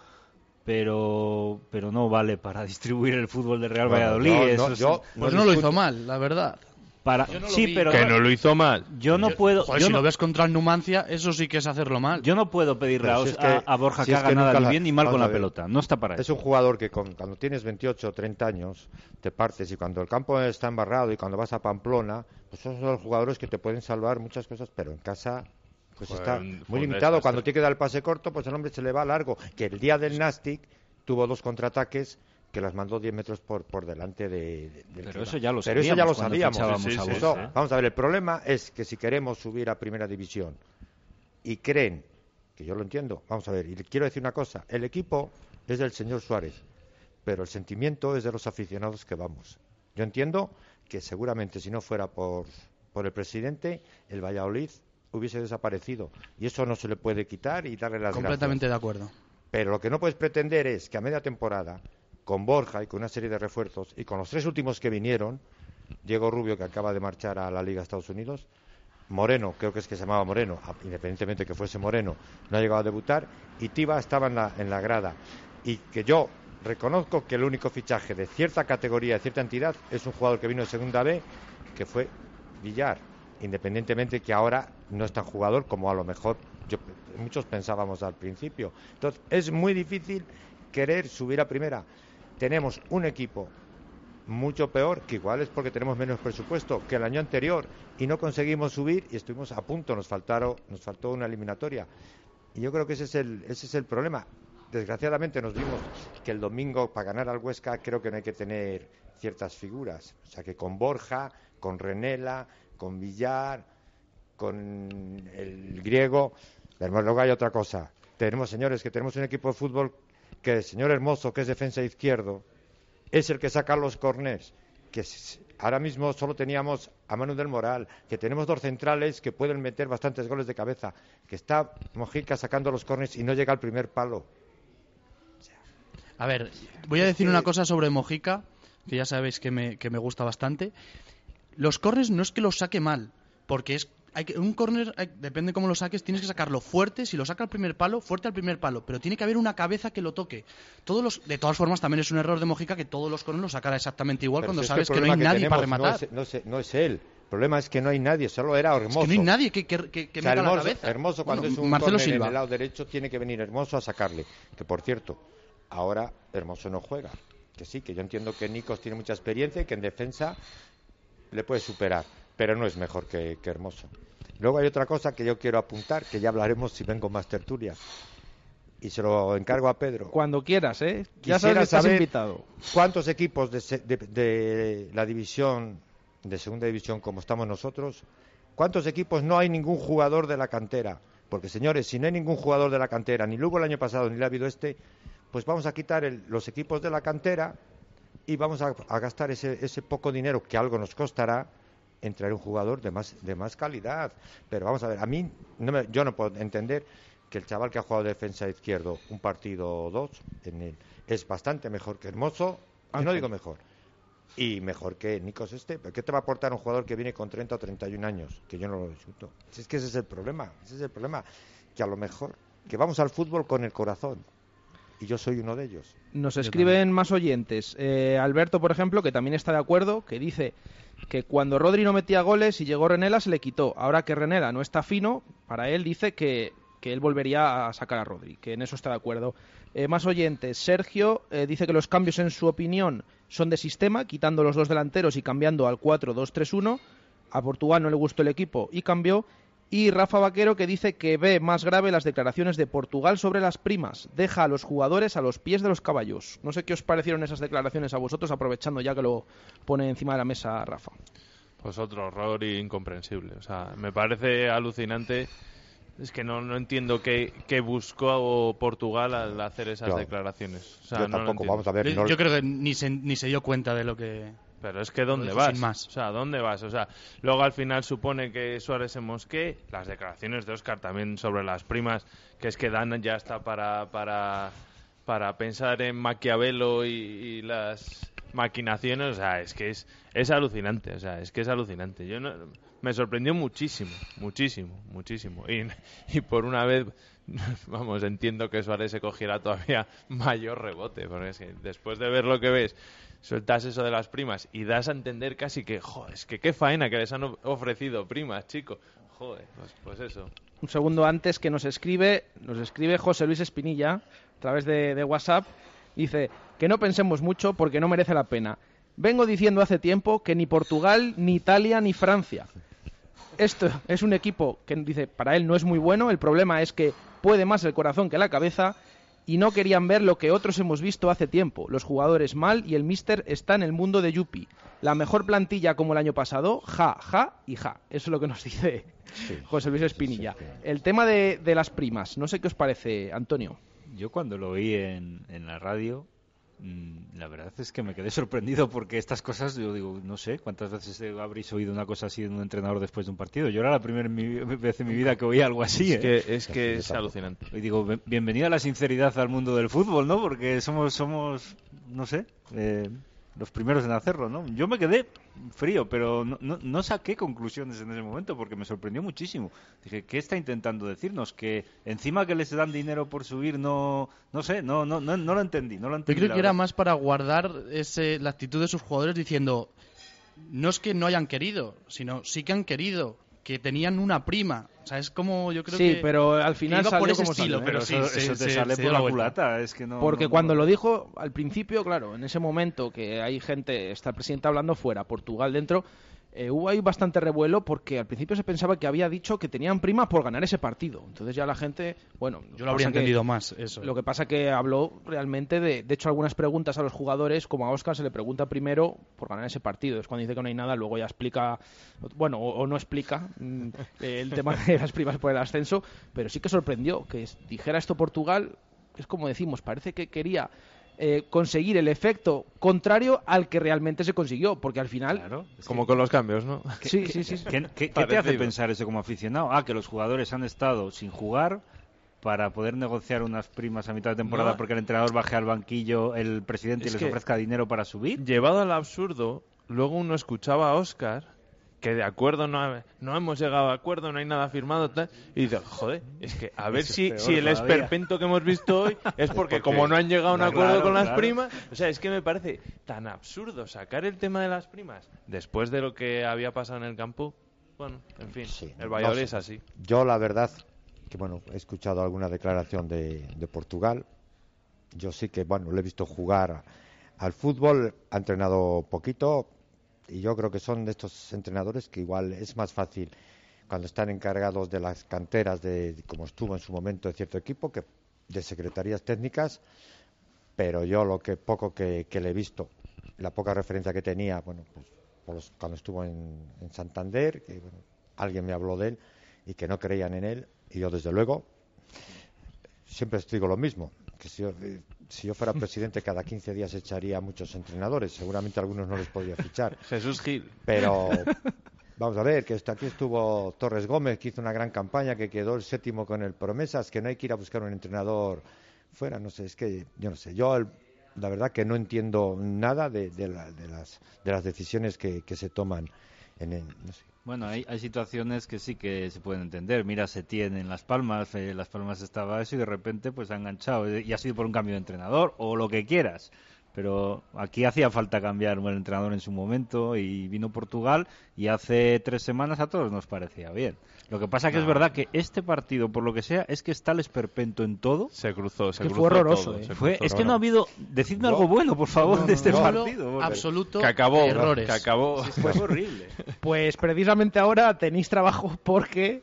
pero pero no vale para *laughs* distribuir el fútbol de Real Bueno, Valladolid. eso es- yo Pues no lo hizo mal, la verdad. Para... Yo no lo sí, vi. pero Que no lo hizo mal. yo no puedo. Joder, yo si no, lo ves contra el Numancia, eso sí que es hacerlo mal. yo no puedo pedirle a, si es a- que- a Borja si que es haga que nada ni bien ni mal con la pelota. No está para Es eso. un jugador que con- cuando tienes 28 o 30 años te partes y cuando el campo está embarrado y cuando vas a Pamplona, pues esos son los jugadores que te pueden salvar muchas cosas, pero en casa pues Fue está muy limitado. Cuando tiene que dar el pase corto, pues el hombre se le va largo. Que el día del Nastic tuvo dos contraataques que las mandó 10 metros por, por delante de, de- Pero eso ya lo Pero eso ya lo sabíamos Sí, sí, a. Vamos a ver, el problema es que si queremos subir a primera división y creen, que yo lo entiendo, vamos a ver, y le quiero decir una cosa, el equipo es del señor Suárez, pero el sentimiento es de los aficionados que vamos. Yo entiendo que seguramente si no fuera por, por el presidente, el Valladolid hubiese desaparecido. Y eso no se le puede quitar y darle las Completamente gracias. de acuerdo. Pero lo que no puedes pretender es que a media temporada, con Borja y con una serie de refuerzos, y con los tres últimos que vinieron, Diego Rubio, que acaba de marchar a la Liga de Estados Unidos, Moreno, creo que es que se llamaba Moreno, a- independientemente que fuese Moreno, no ha llegado a debutar, y Tiba estaba en la, en la grada. Y que yo reconozco que el único fichaje de cierta categoría, de cierta entidad, es un jugador que vino de Segunda B, que fue Villar, independientemente que ahora no es tan jugador como a lo mejor yo, muchos pensábamos al principio. Entonces, es muy difícil querer subir a primera. Tenemos un equipo mucho peor, que igual es porque tenemos menos presupuesto que el año anterior y no conseguimos subir y estuvimos a punto, nos faltaron, nos faltó una eliminatoria. Y yo creo que ese es el, ese es el problema. Desgraciadamente nos vimos que el domingo para ganar al Huesca creo que no hay que tener ciertas figuras. O sea que con Borja, con Renela, con Villar, con el griego. Pero luego hay otra cosa. Tenemos, señores, que tenemos un equipo de fútbol que el señor Hermoso, que es defensa izquierdo, es el que saca los corners. Que ahora mismo solo teníamos a Manu del Moral, que tenemos dos centrales que pueden meter bastantes goles de cabeza, que está Mojica sacando los corners y no llega al primer palo. A ver, voy a decir una cosa sobre Mojica, que ya sabéis que me, que me gusta bastante. Los corners no es que los saque mal, porque es hay que, un corner, hay- depende cómo lo saques, tienes que sacarlo fuerte. Si lo saca al primer palo, fuerte al primer palo. Pero tiene que haber una cabeza que lo toque. Todos los, de todas formas, también es un error de Mojica que todos los corners los sacara exactamente igual Pero cuando si sabes que, no hay nadie para rematar. No es, no es- no es él. El problema es que no hay nadie, solo era Hermoso. Es que no hay nadie que, que, O sea, meta la hermoso, cabeza. Hermoso cuando Bueno, es un Marcelo córner Silva. en el lado derecho tiene que venir Hermoso a sacarle. Que por cierto, ahora Hermoso no juega. Que sí, que yo entiendo que Nikos tiene mucha experiencia y que en defensa le puede superar, pero no es mejor que, que Hermoso. Luego hay otra cosa que yo quiero apuntar, que ya hablaremos si vengo más tertulias. Y se lo encargo a Pedro. Cuando quieras, ¿eh? Ya Quisiera sabes que estás saber invitado. ¿Cuántos equipos de, de- de la división, de segunda división como estamos nosotros, cuántos equipos no hay ningún jugador de la cantera? Porque, señores, si no hay ningún jugador de la cantera, ni lo hubo el año pasado, ni lo ha habido este, pues vamos a quitar el- los equipos de la cantera y vamos a, a gastar ese, ese poco dinero que algo nos costará en traer un jugador de más, de más calidad. Pero vamos a ver, a mí, no me- yo no puedo entender que el chaval que ha jugado de defensa izquierdo un partido o dos en el, es bastante mejor que Hermoso, y no digo mejor, y mejor que Nikos este. ¿Pero qué te va a aportar un jugador que viene con 30 o 31 años? Que yo no lo discuto. Si es que ese es el problema, ese es el problema. Que a lo mejor, que vamos al fútbol con el corazón. Y yo soy uno de ellos. Nos escriben más oyentes. Eh, Alberto, por ejemplo, que también está de acuerdo, que dice que cuando Rodri no metía goles y llegó Renela se le quitó. Ahora que Renela no está fino, para él dice que, que él volvería a sacar a Rodri, que en eso está de acuerdo. Eh, más oyentes. Sergio eh, dice que los cambios en su opinión son de sistema, quitando los dos delanteros y cambiando al 4-2-3-1. A Portugal no le gustó el equipo y cambió. Y Rafa Vaquero que dice que ve más grave las declaraciones de Portugal sobre las primas. Deja a los jugadores a los pies de los caballos. No sé qué os parecieron esas declaraciones a vosotros, aprovechando ya que lo pone encima de la mesa Rafa. Pues otro error incomprensible. O sea, me parece alucinante. Es que no, no entiendo qué, qué buscó Portugal al hacer esas declaraciones. O sea, yo no tampoco, vamos a ver, Yo, yo creo que ni se, ni se dio cuenta de lo que. Pero es que ¿dónde vas? sin más. O sea, ¿dónde vas? O sea, luego al final supone que Suárez se mosquee. Las declaraciones de Oscar también sobre las primas, que es que Dan ya está para, para, para pensar en Maquiavelo y, y las maquinaciones, o sea, es que es, es alucinante, o sea, es que es alucinante. Yo no, me sorprendió muchísimo, muchísimo, muchísimo. Y, y por una vez, *laughs* vamos, entiendo que Suárez se cogiera todavía *laughs* mayor rebote, porque es que después de ver lo que ves, sueltas eso de las primas y das a entender casi que, joder, es que qué faena que les han of- ofrecido primas, chico. Joder, pues, pues eso. Un segundo antes que nos escribe, nos escribe José Luis Espinilla a través de, de WhatsApp. Dice que no pensemos mucho porque no merece la pena. Vengo diciendo hace tiempo que ni Portugal, ni Italia, ni Francia. Esto es un equipo que dice para él no es muy bueno. El problema es que puede más el corazón que la cabeza y no querían ver lo que otros hemos visto hace tiempo. Los jugadores mal y el míster está en el mundo de Yupi. La mejor plantilla como el año pasado, ja, ja y ja. Eso es lo que nos dice José Luis Espinilla. El tema de, de las primas, no sé qué os parece, Antonio. Yo cuando lo oí en, en la radio, la verdad es que me quedé *laughs* sorprendido porque estas cosas, yo digo, no sé cuántas veces habréis oído una cosa así de un entrenador después de un partido. Yo era la primera en mi- *laughs* vez en mi vida que oía algo así. Es ¿eh? que es, que es alucinante. Y digo, "Bien- bienvenida la sinceridad al mundo del fútbol, ¿no? Porque somos, somos no sé, eh, los primeros en hacerlo, ¿no? Yo me quedé frío, pero no, no, no saqué conclusiones en ese momento porque me sorprendió muchísimo. Dije, ¿qué está intentando decirnos? Que encima que les dan dinero por subir, no, no sé, no, no, no, no lo entendí, no lo Yo entendí. creo que era más para guardar ese, la actitud de sus jugadores diciendo, no es que no hayan querido, sino sí que han querido, que tenían una prima. O sea, es como yo creo Sí, que... pero al final iba por ese como estilo, salió, pero sí, Eso- te sale por la vuelta. culata, es que no... Porque no- cuando no- lo dijo al principio, claro, en ese momento que hay gente, está el presidente hablando fuera, Portugal dentro, eh, hubo ahí bastante revuelo porque al principio se pensaba que había dicho que tenían prima por ganar ese partido. Entonces ya la gente, bueno, Yo lo habría que- entendido más, eso. Lo que pasa que habló realmente de, de hecho, algunas preguntas a los jugadores, como a Oscar se le pregunta primero por ganar ese partido. Es cuando dice que no hay nada, luego ya explica, bueno, o, o no explica mm, el tema de las primas por el ascenso, pero sí que sorprendió que dijera esto Portugal, es como decimos, parece que quería eh, conseguir el efecto contrario al que realmente se consiguió, porque al final... Como con los cambios, ¿no? Sí, sí, sí. ¿Qué, qué- qué te hace pensar eso como aficionado? Ah, que los jugadores han estado sin jugar para poder negociar unas primas a mitad de temporada No. porque el entrenador baje al banquillo, el presidente Es les ofrezca dinero para subir. Llevado al absurdo, luego uno escuchaba a Oscar que de acuerdo no, ha- no hemos llegado a acuerdo, no hay nada firmado, tal, y dice, joder, es que a ver Eso si, si el todavía. esperpento que hemos visto hoy *laughs* es porque Porque- como no han llegado a un Claro, acuerdo con las claro. primas, o sea, es que me parece tan absurdo sacar el tema de las primas después de lo que había pasado en el campo. Bueno, en fin, el Valladolid No es así. Yo la verdad que bueno, he escuchado alguna declaración de, de Portugal. Yo sí que bueno, le he visto jugar al fútbol, ha entrenado poquito y yo creo que son de estos entrenadores que igual es más fácil cuando están encargados de las canteras de como estuvo en su momento de cierto equipo que de secretarías técnicas, pero yo lo que poco que, que le he visto, la poca referencia que tenía, bueno, pues por los- cuando estuvo en, Santander, que bueno, alguien me habló de él y que no creían en él, y yo desde luego siempre digo lo mismo, que si yo, si yo fuera *laughs* presidente cada 15 días echaría a muchos entrenadores, seguramente algunos no les podría fichar. *laughs* Jesús Gil. Pero *laughs* vamos a ver, que hasta aquí estuvo Torres Gómez, que hizo una gran campaña, que quedó el séptimo con el Promesas, que no hay que ir a buscar un entrenador fuera, no sé, es que yo no sé, yo el- la verdad que no entiendo nada de, de la- de las, de las decisiones que, que se toman en el, no sé. Bueno, hay, hay situaciones que sí que se pueden entender. Mira, se tiene en Las Palmas, eh, Las Palmas estaba eso y de repente pues ha enganchado. Y ha sido por un cambio de entrenador o lo que quieras. Pero aquí hacía falta cambiar un entrenador en su momento y vino Portugal y hace tres semanas a todos nos parecía bien. Lo que pasa que es verdad que este partido, por lo que sea, es que está el esperpento en todo. Se cruzó, se que cruzó fue horroroso, todo, ¿eh? se Fue, cruzó es que no ha habido... Decidme algo bueno, por favor, No, de este partido. porque- absoluto Que acabó, errores. que acabó. Fue horrible. Pues precisamente ahora tenéis trabajo porque,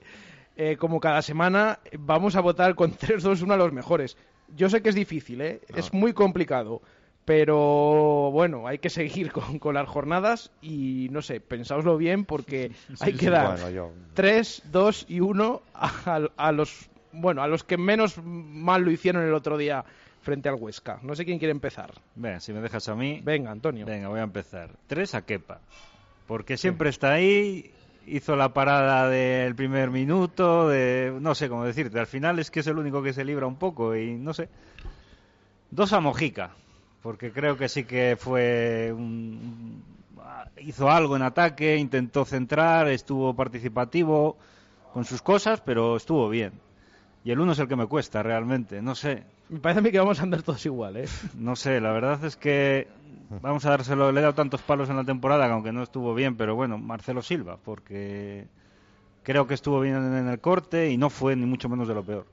eh, como cada semana, vamos a votar con 3-2-1 a los mejores. Yo sé que es difícil, ¿eh? es muy complicado, pero bueno, hay que seguir *laughs* con, con las jornadas y no sé, pensáoslo bien porque hay que sí. dar Bueno, yo- 3, 2 y 1 a, a los bueno, a los que menos mal lo hicieron el otro día frente al Huesca. No sé quién quiere empezar. Venga, si me dejas a mí... Venga, Antonio. Venga, voy a empezar. Tres a Kepa. Porque siempre está ahí, hizo la parada del primer minuto, de no sé cómo decirte. Al final es que es el único que se libra un poco y no sé. Dos a Mojica. Porque creo que sí que fue hizo algo en ataque, intentó centrar, estuvo participativo con sus cosas, pero estuvo bien. Y el uno es el que me cuesta realmente, no sé. Me parece a mí que vamos a andar todos igual, ¿eh? *laughs* No sé, la verdad es que vamos a dárselo, le he dado tantos palos en la temporada, aunque no estuvo bien, pero bueno, Marcelo Silva, porque creo que estuvo bien en el corte y no fue ni mucho menos de lo peor.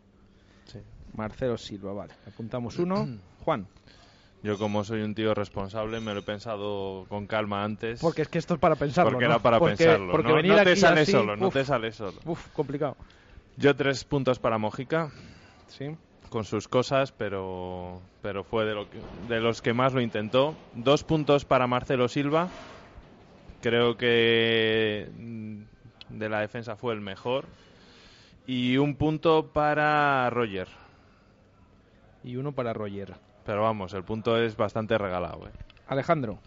Sí. Marcelo Silva, vale. Apuntamos uno. *clears throat* Juan. Yo como soy un tío responsable me lo he pensado con calma antes. Porque es que esto es para pensarlo. Porque era para pensarlo. Porque no, venir no te aquí sale así, solo, no te sale solo. Uf, complicado. Yo tres puntos para Mojica. Sí. Con sus cosas, pero, pero fue de, lo que, de los que más lo intentó. Dos puntos para Marcelo Silva. Creo que mm, de la defensa fue el mejor. Y un punto para Roger. Y uno para Roger. Pero vamos, el punto es bastante regalado. ¿eh? Alejandro.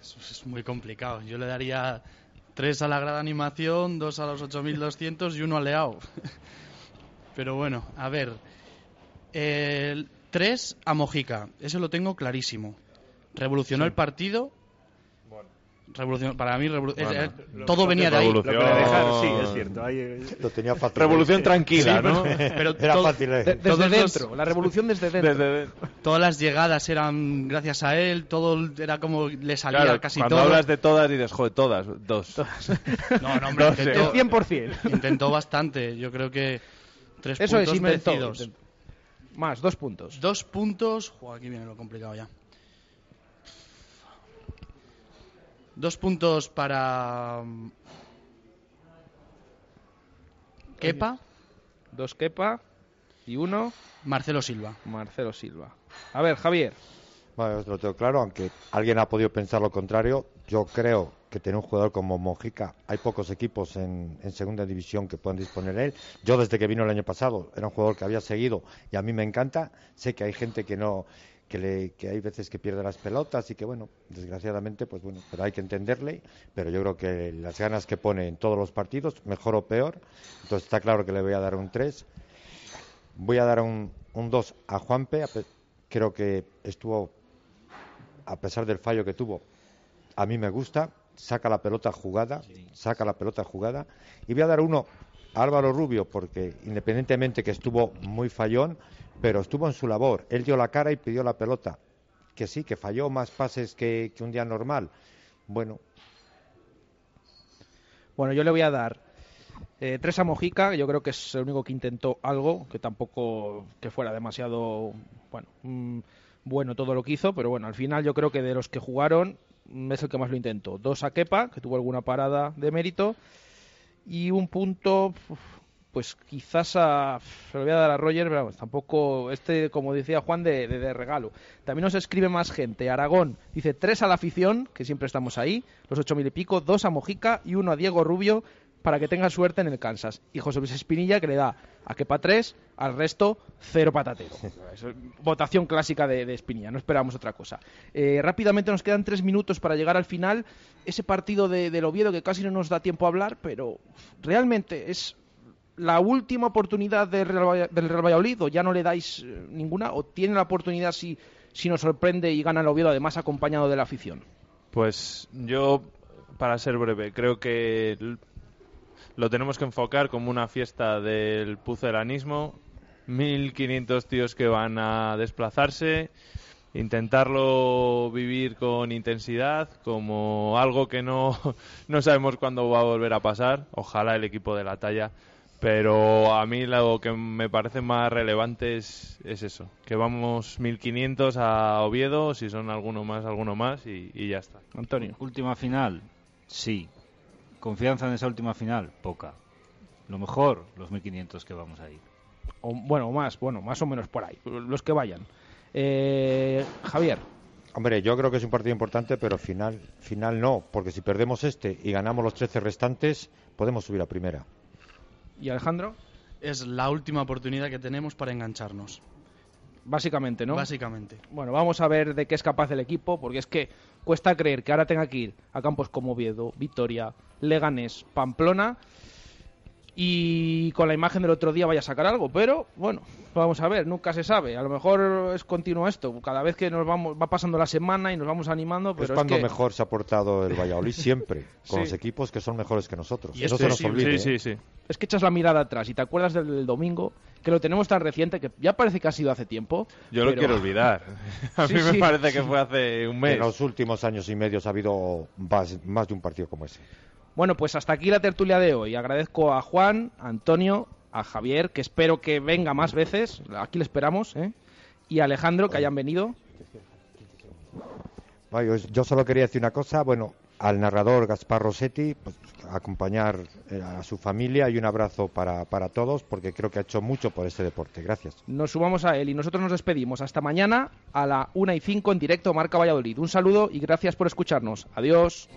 Eso es muy complicado. Yo le daría tres a la grada animación, dos a los 8200 y uno a Leao. *laughs* Pero bueno, a ver. El tres a Mojica. Eso lo tengo clarísimo. Revolucionó Sí. el partido. Revolucionó, para mí, revolu- Bueno, eh, lo- todo lo venía de ahí. Lo dejaron, sí, es cierto. Ahí, eh, Lo tenía fácil. Revolución tranquila, Sí, ¿no? *laughs* pero Era todo- fácil, ¿eh? De- desde los- dentro. La revolución desde dentro. Desde- Todas las llegadas eran gracias a él, todo era como le salía claro, casi cuando todo. hablas de todas dices, joder, todas, dos. *laughs* No, no, hombre, *laughs* El intentó, 100%. intentó bastante. Yo creo que tres Eso puntos es, intentó. merecidos. intentó. Más, dos puntos. Dos puntos. Joder, aquí viene lo complicado ya. Dos puntos para. mm, Kepa, Dos Kepa y uno Marcelo Silva. Marcelo Silva. A ver, Javier. Bueno, os lo tengo claro, aunque alguien ha podido pensar lo contrario, yo creo que tener un jugador como Mojica, hay pocos equipos en, en segunda división que puedan disponer de él. Yo desde que vino el año pasado era un jugador que había seguido y a mí me encanta. Sé que hay gente que no, que, le, que hay veces que pierde las pelotas y que bueno, desgraciadamente, pues bueno, pero hay que entenderle. Pero yo creo que las ganas que pone en todos los partidos, mejor o peor, entonces está claro que le voy a dar un 3. Voy a dar un, un 2 a Juanpe, creo que estuvo a pesar del fallo que tuvo, a mí me gusta, saca la pelota jugada, saca la pelota jugada. Y voy a dar uno a Álvaro Rubio, porque independientemente que estuvo muy fallón, pero estuvo en su labor. Él dio la cara y pidió la pelota. Que sí, que falló más pases que, un día normal. Bueno, Bueno, yo le voy a dar eh, tres a Mojica, yo creo que es el único que intentó algo, que tampoco que fuera demasiado bueno, mm, bueno todo lo que hizo, pero bueno, al final yo creo que de los que jugaron mm, es el que más lo intentó. Dos a Kepa, que tuvo alguna parada de mérito, y un punto, pues quizás a, se lo voy a dar a Roger, pero vamos, tampoco, este, como decía Juan, de, de- de regalo. También nos escribe más gente. Aragón dice tres a la afición, que siempre estamos ahí, los ocho mil y pico, dos a Mojica y uno a Diego Rubio para que tenga suerte en el Kansas. Y José Luis Espinilla que le da a Kepa tres, al resto cero patatero. *laughs* Es votación clásica de, de Espinilla, no esperamos otra cosa. Eh, rápidamente nos quedan tres minutos para llegar al final. Ese partido de, del Oviedo que casi no nos da tiempo a hablar, pero realmente es la última oportunidad del Real, Valladolid o ya no le dais eh, ninguna o tiene la oportunidad si, si nos sorprende y gana el Oviedo además acompañado de la afición. Pues yo, para ser breve, creo que lo tenemos que enfocar como una fiesta del puzelanismo. 1.500 tíos que van a desplazarse, intentarlo vivir con intensidad, como algo que no, *laughs* no sabemos cuándo va a volver a pasar. Ojalá el equipo de la talla. Pero a mí lo que me parece más relevante es, es eso, que vamos 1.500 a Oviedo, si son alguno más, alguno más, y, y ya está. Antonio. Última final, sí. Confianza en esa última final, poca. Lo mejor, los 1500 que vamos a ir. O, bueno, más, bueno, más o menos por ahí, los que vayan. Eh, Javier. Hombre, yo creo que es un partido importante, pero final, final no, porque si perdemos este y ganamos los 13 restantes, podemos subir a primera. ¿Y Alejandro? Es la última oportunidad que tenemos para engancharnos. Básicamente, ¿no? Básicamente. Bueno, vamos a ver de qué es capaz el equipo, porque es que cuesta creer que ahora tenga que ir a campos como Oviedo, Vitoria, Leganés, Pamplona. Y con la imagen del otro día vaya a sacar algo, pero bueno, vamos a ver, nunca se sabe. A lo mejor es continuo esto, cada vez que nos vamos va pasando la semana y nos vamos animando, pero es cuando que... mejor se ha portado el Valladolid siempre, *laughs* con Sí. los equipos que son mejores que nosotros. Y Eso se nos sí, olvide. Sí, ¿eh? sí. Es que echas la mirada atrás y te acuerdas del, del domingo, que lo tenemos tan reciente que ya parece que ha sido hace tiempo. Yo lo quiero olvidar. *laughs* *laughs* A Sí, mí me sí. parece que fue hace un mes. En los últimos años y medio ha habido más, más de un partido como ese. Bueno, pues hasta aquí la tertulia de hoy. Agradezco a Juan, a Antonio, a Javier, que espero que venga más veces. Aquí le esperamos, ¿eh? Y a Alejandro, que hayan venido. Yo solo quería decir una cosa, bueno, al narrador Gaspar Rossetti, pues, acompañar eh, a su familia y un abrazo para, para todos, porque creo que ha hecho mucho por este deporte. Gracias. Nos sumamos a él y nosotros nos despedimos. Hasta mañana a la 1 y 5 en directo Marca Valladolid. Un saludo y gracias por escucharnos. Adiós.